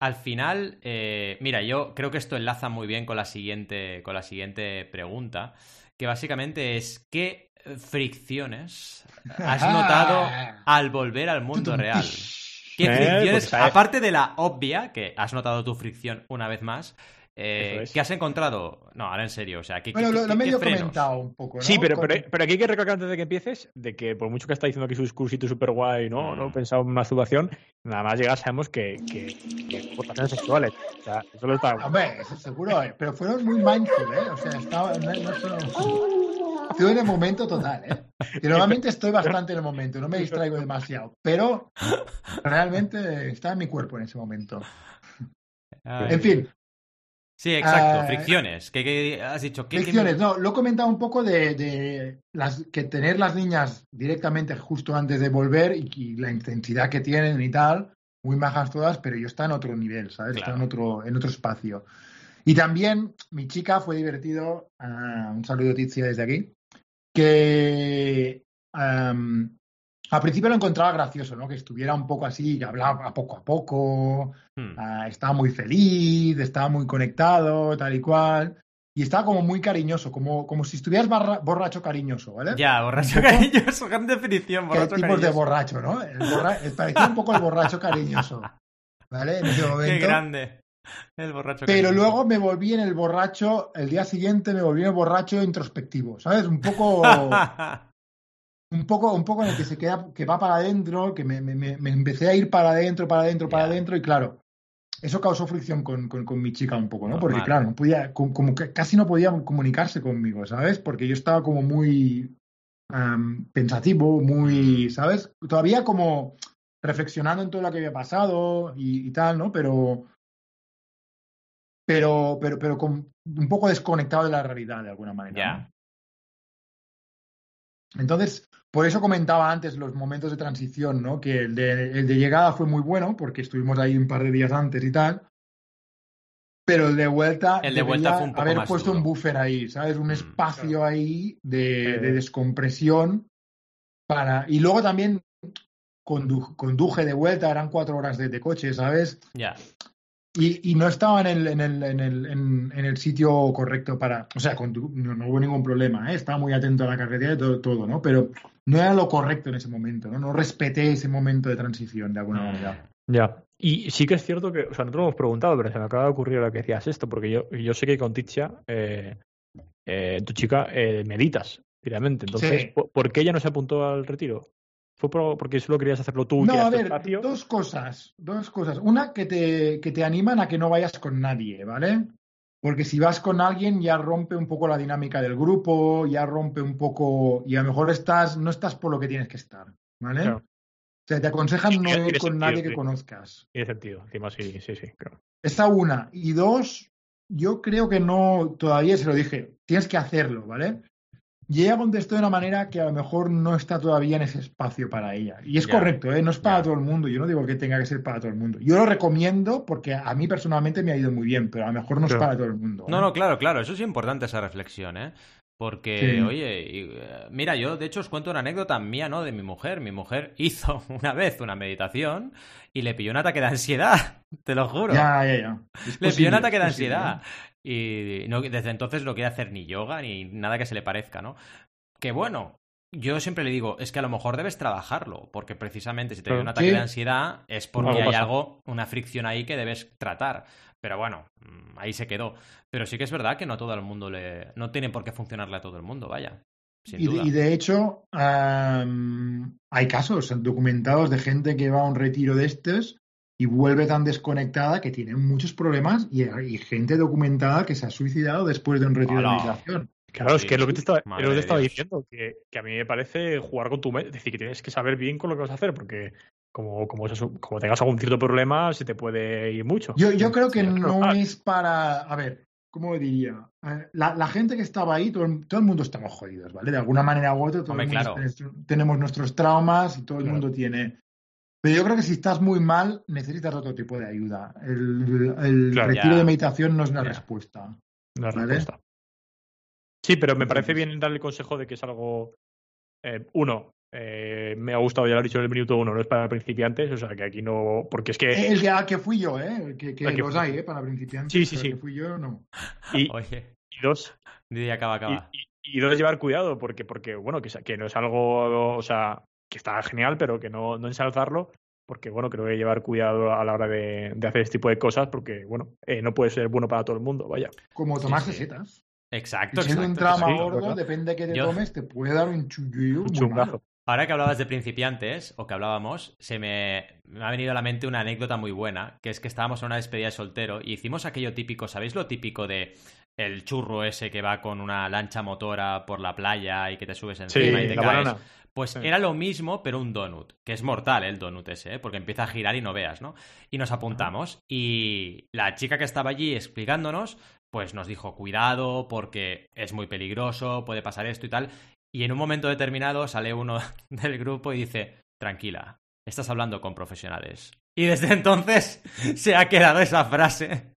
Al final, eh, mira, yo creo que esto enlaza muy bien con la siguiente, con la siguiente pregunta, que básicamente es ¿qué fricciones has notado al volver al mundo real? ¿Qué Eh, fricciones, sabe- aparte de la obvia, que has notado tu fricción una vez más, eh, es. ¿qué has encontrado? No, ahora en serio, o sea, ¿qué, Bueno, qué- lo, qué- lo medio frenos? comentado un poco, ¿no? Sí, pero, pero, pero aquí hay que recalcar antes de que empieces de que por mucho que está diciendo aquí su discursito súper guay, ¿no? Mm. ¿no? Pensado en masturbación, nada más llegar sabemos que, que, que sexuales. O sea, eso lo está... Hombre, eso seguro, eh, pero fueron muy mindful, ¿eh? O sea, estaba, no, no fueron- Estuve en el momento total, ¿eh? Y normalmente estoy bastante en el momento, no me distraigo demasiado, pero realmente estaba en mi cuerpo en ese momento. Ay. En fin, Sí, exacto, Ah, fricciones. ¿Qué, qué has dicho? ¿Qué- qué- fricciones. No, lo he comentado un poco de, de las que tener las niñas directamente justo antes de volver y, y la intensidad que tienen y tal, muy majas todas, pero yo está en otro nivel, ¿sabes? Está Claro. en otro, en otro espacio. Y también mi chica fue divertido, ah, un saludo Tiziana desde aquí, que al principio lo encontraba gracioso, ¿no? Que estuviera un poco así, que hablaba poco a poco, Hmm. ah, estaba muy feliz, estaba muy conectado, tal y cual. Y estaba como muy cariñoso, como, como si estuvieras barra- borracho cariñoso, ¿vale? Ya, borracho cariñoso, gran definición, ¿Qué borracho tipos de borracho, no? El borra- parecía un poco el borracho cariñoso, ¿vale? En ese Qué grande. El borracho. Pero luego me volví en el borracho, el día siguiente me volví en el borracho introspectivo, ¿sabes? Un poco, un poco, un poco en el que se queda, que va para adentro, que me, me, me- me empecé a ir para adentro, para adentro, para adentro, y claro, eso causó fricción con, con, con mi chica un poco, ¿no? Porque claro, no podía, como, que casi no podía comunicarse conmigo, ¿sabes? Porque yo estaba como muy am, pensativo, muy, ¿sabes? Todavía como reflexionando en todo lo que había pasado y, y tal, ¿no? Pero, pero, pero, pero con, un poco desconectado de la realidad de alguna manera. ¿no? Entonces, por eso comentaba antes los momentos de transición, ¿no? Que el de, el de llegada fue muy bueno, porque estuvimos ahí un par de días antes y tal. Pero el de vuelta, El de vuelta fue un poco haber más puesto duro. un buffer ahí, ¿sabes? Un Mm, espacio ahí de, de descompresión para. Y luego también condu- conduje de vuelta, eran cuatro horas de, de coche, ¿sabes? Ya. Y, y no estaba en el, en, el, en, el, en, en el sitio correcto para. O sea, condu- no, no hubo ningún problema, ¿eh? estaba muy atento a la carretera y todo, todo, ¿no? Pero no era lo correcto en ese momento, ¿no? No respeté ese momento de transición de alguna manera. Ya. Y sí que es cierto que, o sea, no te lo hemos preguntado, pero se me acaba de ocurrir ahora que decías esto, porque yo, yo sé que con Titia, eh, eh, tu chica, eh, meditas, finalmente. Entonces, Sí. ¿por, por qué ella no se apuntó al retiro? ¿Fue por- porque solo querías hacerlo tú y No, a ver, dos cosas, dos cosas. Una, que te, que te animan a que no vayas con nadie, ¿vale? Porque si vas con alguien ya rompe un poco la dinámica del grupo, ya rompe un poco, y a lo mejor estás, no estás por lo que tienes que estar, ¿vale? Claro. O sea, te aconsejan no ir con sentido, nadie que sí. conozcas. Tiene sentido, encima sí, sí, sí, claro. Esa una. Y dos, yo creo que no, todavía se lo dije, tienes que hacerlo, ¿vale? Y ella contestó de una manera que a lo mejor no está todavía en ese espacio para ella. Y es Ya. correcto, ¿eh? No es para Ya. todo el mundo. Yo no digo que tenga que ser para todo el mundo. Yo lo recomiendo porque a mí personalmente me ha ido muy bien, pero a lo mejor no es para todo el mundo. ¿eh? No, no, claro, claro. Eso es importante esa reflexión, ¿eh? Porque, Sí. oye, y, eh, mira, yo de hecho os cuento una anécdota mía, ¿no? De mi mujer. Mi mujer hizo una vez una meditación y le pilló un ataque de ansiedad, te lo juro. Ya, ya, ya. Es Le pilló un ataque de ansiedad. Y no, desde entonces no quiere hacer ni yoga ni nada que se le parezca, ¿no? Que bueno, yo siempre le digo, es que a lo mejor debes trabajarlo, porque precisamente si te da un ataque Sí. de ansiedad es porque Algo hay pasa. algo, una fricción ahí que debes tratar. Pero bueno, mm, ahí se quedó. Pero sí que es verdad que no a todo el mundo le. No tiene por qué funcionarle a todo el mundo, vaya. Y de, y de hecho, am, hay casos documentados de gente que va a un retiro de estos y vuelve tan desconectada que tiene muchos problemas y hay gente documentada que se ha suicidado después de un retiro Hola. de meditación. Claro, es que es lo que te estaba, lo que te estaba diciendo, que, que a mí me parece jugar con tu mente, es decir, que tienes que saber bien con lo que vas a hacer, porque como, como, eso- como tengas algún cierto problema, se te puede ir mucho. Yo, yo creo que Sí, no es para, a ver, ¿cómo diría? Eh, La, la gente que estaba ahí, todo el, todo el mundo estamos jodidos, ¿vale? De alguna manera u otra, todo Hombre, el mundo claro. tenemos nuestros traumas y todo el Claro. mundo tiene. Pero yo creo que si estás muy mal, necesitas otro tipo de ayuda. El, el Claro, retiro ya. de meditación no es una Ya. respuesta. La ¿Vale? respuesta. Sí, pero me parece bien dar el consejo de que es algo. eh, uno, eh, me ha gustado, ya lo he dicho en el minuto uno, no es para principiantes, o sea que aquí no. Porque es que. El que, al que fui yo, ¿eh? Que, que los fui- hay, ¿eh? Para principiantes. Sí, sí, sí. El que fui yo, no. Y, Oye, y dos, di acaba, y, acaba. y- y dos, llevar cuidado, porque, porque bueno, que, que no es algo. O sea, que está genial, pero que no, no ensalzarlo. Porque, bueno, creo que llevar cuidado a la hora de, de hacer este tipo de cosas, porque, bueno, eh, no puede ser bueno para todo el mundo, vaya. Como Sí, tomarse sí. setas. Exacto, un exacto. trauma sí, gordo, ¿verdad? depende de qué te Yo- tomes, te puede dar un chullo Un chungazo. Ahora que hablabas de principiantes, o que hablábamos, se me, me ha venido a la mente una anécdota muy buena, que es que estábamos en una despedida de soltero y hicimos aquello típico, ¿sabéis lo típico de el churro ese que va con una lancha motora por la playa y que te subes Sí, encima y te la caes? banana. Pues Sí. era lo mismo, pero un donut, que es mortal ¿eh? el donut ese, ¿eh? porque empieza a girar y no veas, ¿no? Y nos apuntamos y la chica que estaba allí explicándonos, pues nos dijo, cuidado porque es muy peligroso, puede pasar esto y tal. Y en un momento determinado sale uno del grupo y dice, tranquila, estás hablando con profesionales. Y desde entonces se ha quedado esa frase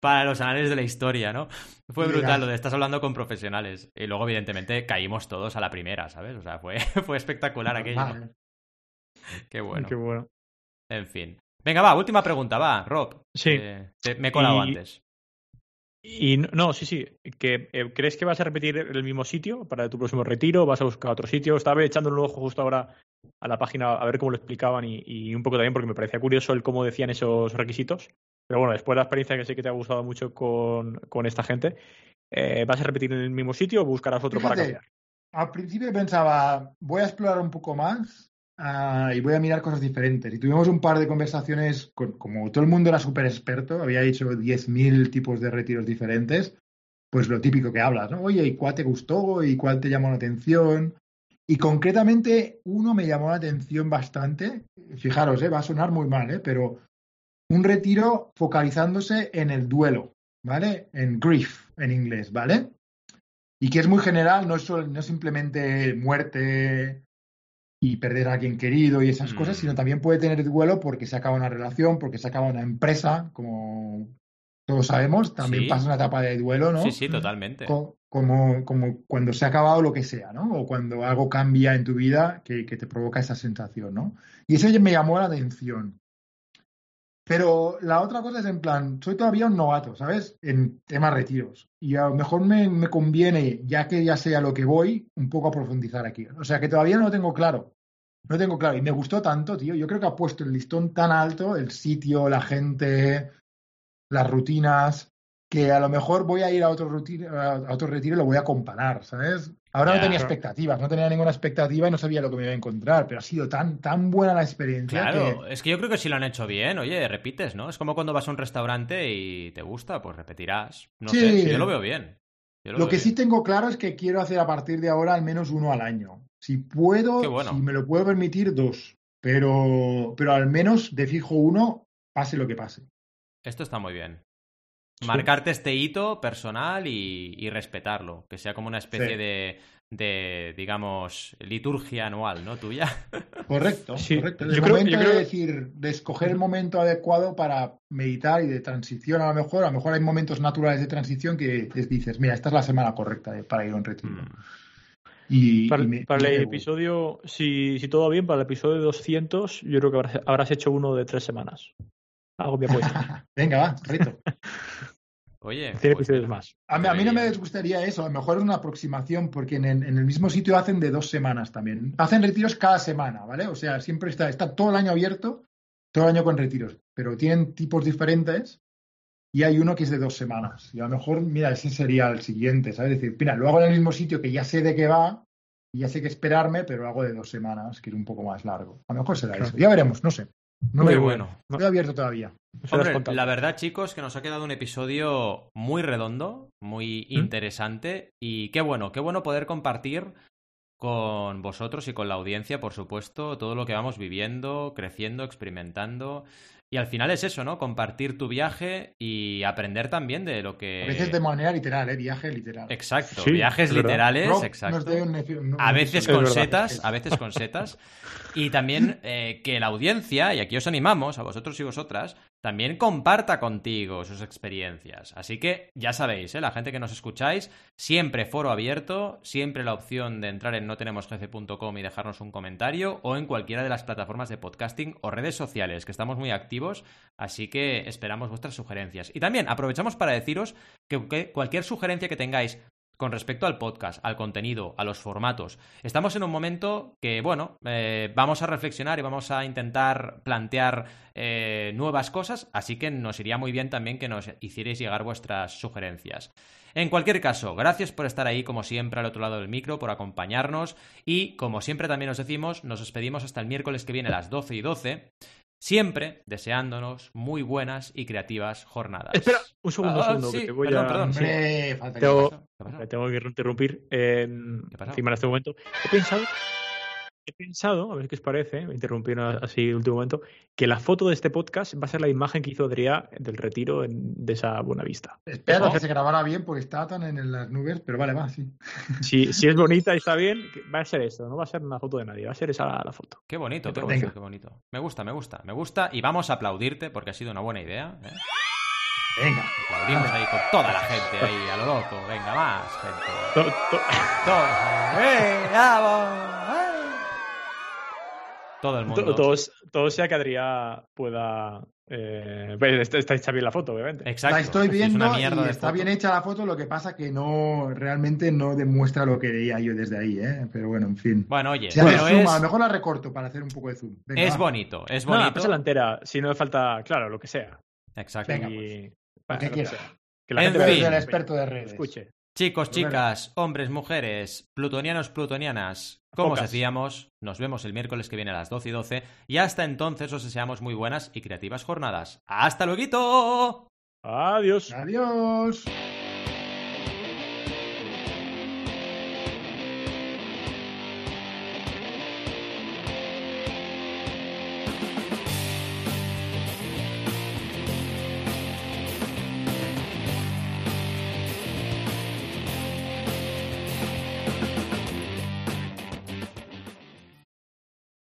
para los anales de la historia, ¿no? Fue Mira. brutal lo de estás hablando con profesionales. Y luego, evidentemente, caímos todos a la primera, ¿sabes? O sea, fue, fue espectacular aquello. Qué bueno. Qué bueno. En fin. Venga, va, última pregunta, va, Rob. Sí. Eh, te- me he colado Y- antes. Y no, no, sí, sí. Que, eh, ¿Crees que vas a repetir el mismo sitio para tu próximo retiro? ¿Vas a buscar otro sitio? Estaba echando un ojo justo ahora a la página a ver cómo lo explicaban y, y un poco también porque me parecía curioso el cómo decían esos requisitos. Pero bueno, después de la experiencia que sé que te ha gustado mucho con, con esta gente, eh, ¿vas a repetir en el mismo sitio o buscarás otro para cambiar? Al principio pensaba, voy a explorar un poco más ah, y voy a mirar cosas diferentes. Y tuvimos un par de conversaciones, con, como todo el mundo era súper experto, había hecho 10.000 tipos de retiros diferentes, pues lo típico que hablas, ¿no? Oye, ¿y cuál te gustó? ¿Y cuál te llamó la atención? Y concretamente uno me llamó la atención bastante. Fijaros, ¿eh? va a sonar muy mal, ¿eh? pero un retiro focalizándose en el duelo, ¿vale? En grief, en inglés, ¿vale? Y que es muy general, no es, solo- no es simplemente muerte y perder a alguien querido y esas Mm. cosas, sino también puede tener duelo porque se acaba una relación, porque se acaba una empresa, como todos sabemos, también Sí. pasa una etapa de duelo, ¿no? Sí, sí, totalmente. Co- como, como cuando se ha acabado lo que sea, ¿no? O cuando algo cambia en tu vida que, que te provoca esa sensación, ¿no? Y eso me llamó la atención. Pero la otra cosa es en plan, soy todavía un novato, ¿sabes? En temas retiros. Y a lo mejor me, me conviene, ya que ya sé a lo que voy, un poco a profundizar aquí. O sea que todavía no lo tengo claro. No tengo claro. Y me gustó tanto, tío. Yo creo que ha puesto el listón tan alto, el sitio, la gente, las rutinas, que a lo mejor voy a ir a otro, a otro retiro y lo voy a comparar, ¿sabes? Ahora no tenía expectativas, no tenía ninguna expectativa y no sabía lo que me iba a encontrar, pero ha sido tan, tan buena la experiencia Claro, que es que yo creo que si lo han hecho bien, oye, repites, ¿no? Es como cuando vas a un restaurante y te gusta, pues repetirás. No Sí. sé, yo lo veo bien. Lo que sí tengo claro es que quiero hacer a partir de ahora al menos uno al año. Si puedo, bueno. si me lo puedo permitir, dos. Pero, pero al menos de fijo uno, pase lo que pase. Esto está muy bien. Sí. Marcarte este hito personal y, y respetarlo, que sea como una especie Sí. de, de, digamos, liturgia anual, ¿no? Tuya. Correcto, Sí, correcto. yo El creo- momento yo de creo- decir, de escoger el momento adecuado para meditar y de transición a lo mejor. A lo mejor hay momentos naturales de transición que te dices, mira, esta es la semana correcta para ir a un retiro. Mm. Y, Para, y me- para y el me- episodio, si, si todo va bien, para el episodio 200, yo creo que habrás, habrás hecho uno de tres semanas. Algo me apuesto. Venga, va, reto. Oye, 100 pues episodios más. A mí, a mí no me disgustaría eso, a lo mejor es una aproximación, porque en, el- en el mismo sitio hacen de dos semanas también. Hacen retiros cada semana, ¿vale? O sea, siempre está, está todo el año abierto, todo el año con retiros, pero tienen tipos diferentes y hay uno que es de dos semanas. Y a lo mejor, mira, ese sería el siguiente, ¿sabes? Es decir, mira, lo hago en el mismo sitio que ya sé de qué va y ya sé qué esperarme, pero lo hago de dos semanas, que es un poco más largo. A lo mejor será Claro. eso. Ya veremos, no sé. No Muy bueno. Abierto todavía. No has Hombre, contado. la verdad, chicos, que nos ha quedado un episodio muy redondo, muy ¿Mm? interesante y qué bueno, qué bueno poder compartir con vosotros y con la audiencia, por supuesto, todo lo que vamos viviendo, creciendo, experimentando. Y al final es eso, ¿no? Compartir tu viaje y aprender también de lo que... A veces de manera literal, ¿eh? Viaje literal. Exacto, Sí, viajes literales, Rob exacto. un A veces con verdad. setas, a veces con setas. Y también eh, que la audiencia, y aquí os animamos, a vosotros y vosotras, también comparta contigo sus experiencias. Así que ya sabéis, ¿eh? la gente que nos escucháis, siempre foro abierto, siempre la opción de entrar en notenemosjefe.com y dejarnos un comentario o en cualquiera de las plataformas de podcasting o redes sociales, que estamos muy activos, así que esperamos vuestras sugerencias. Y también aprovechamos para deciros que- que cualquier sugerencia que tengáis con respecto al podcast, al contenido, a los formatos. Estamos en un momento que, bueno, eh, vamos a reflexionar y vamos a intentar plantear eh, nuevas cosas, así que nos iría muy bien también que nos hicierais llegar vuestras sugerencias. En cualquier caso, gracias por estar ahí, como siempre, al otro lado del micro, por acompañarnos y, como siempre también os decimos, nos despedimos hasta el miércoles que viene a las 12 y 12, siempre deseándonos muy buenas y creativas jornadas. Espera, un segundo, un Ah, segundo, sí, que te voy perdón, a... perdón, sí. Tengo- tengo que interrumpir en, ¿Qué pasa? encima en este momento. He pensado, he pensado, a ver qué os parece, me interrumpí así en el último momento, que la foto de este podcast va a ser la imagen que hizo Adrià del retiro en- de esa buena vista. Espero que se grabara bien porque estaba tan en las nubes, pero vale, va, sí. Si, si es bonita y está bien, va a ser esto, no va a ser una foto de nadie, va a ser esa la, la foto. Qué bonito, qué bonito, qué bonito. Me gusta, me gusta, me gusta. Y vamos a aplaudirte porque ha sido una buena idea. ¿eh? Venga. Aplaudimos ahí con toda la gente ahí, a lo loco. Venga, más gente. To- to- Todos. ¡Eh, vamos! Todo el mundo. to- todos, todo sea que Adrià pueda... Eh, pues, está, está hecha bien la foto, obviamente. Exacto. La estoy Es viendo una mierda y está foto. bien hecha la foto, lo que pasa que no realmente no demuestra lo que veía yo desde ahí, ¿eh? Pero bueno, en fin. Bueno, oye, Si pero es, a lo mejor la recorto para hacer un poco de zoom. Venga, es bonito, es No, bonito. pasa la entera, si no le falta, claro, lo que sea. Exacto. Venga, y Lo bueno, que lo que quiera. sea. Que la En gente fin. el experto de redes. Escuche. Chicos, chicas, hombres, mujeres, plutonianos, plutonianas, como os decíamos, nos vemos el miércoles que viene a las 12 y 12 y hasta entonces os deseamos muy buenas y creativas jornadas. ¡Hasta luego! Adiós. Adiós.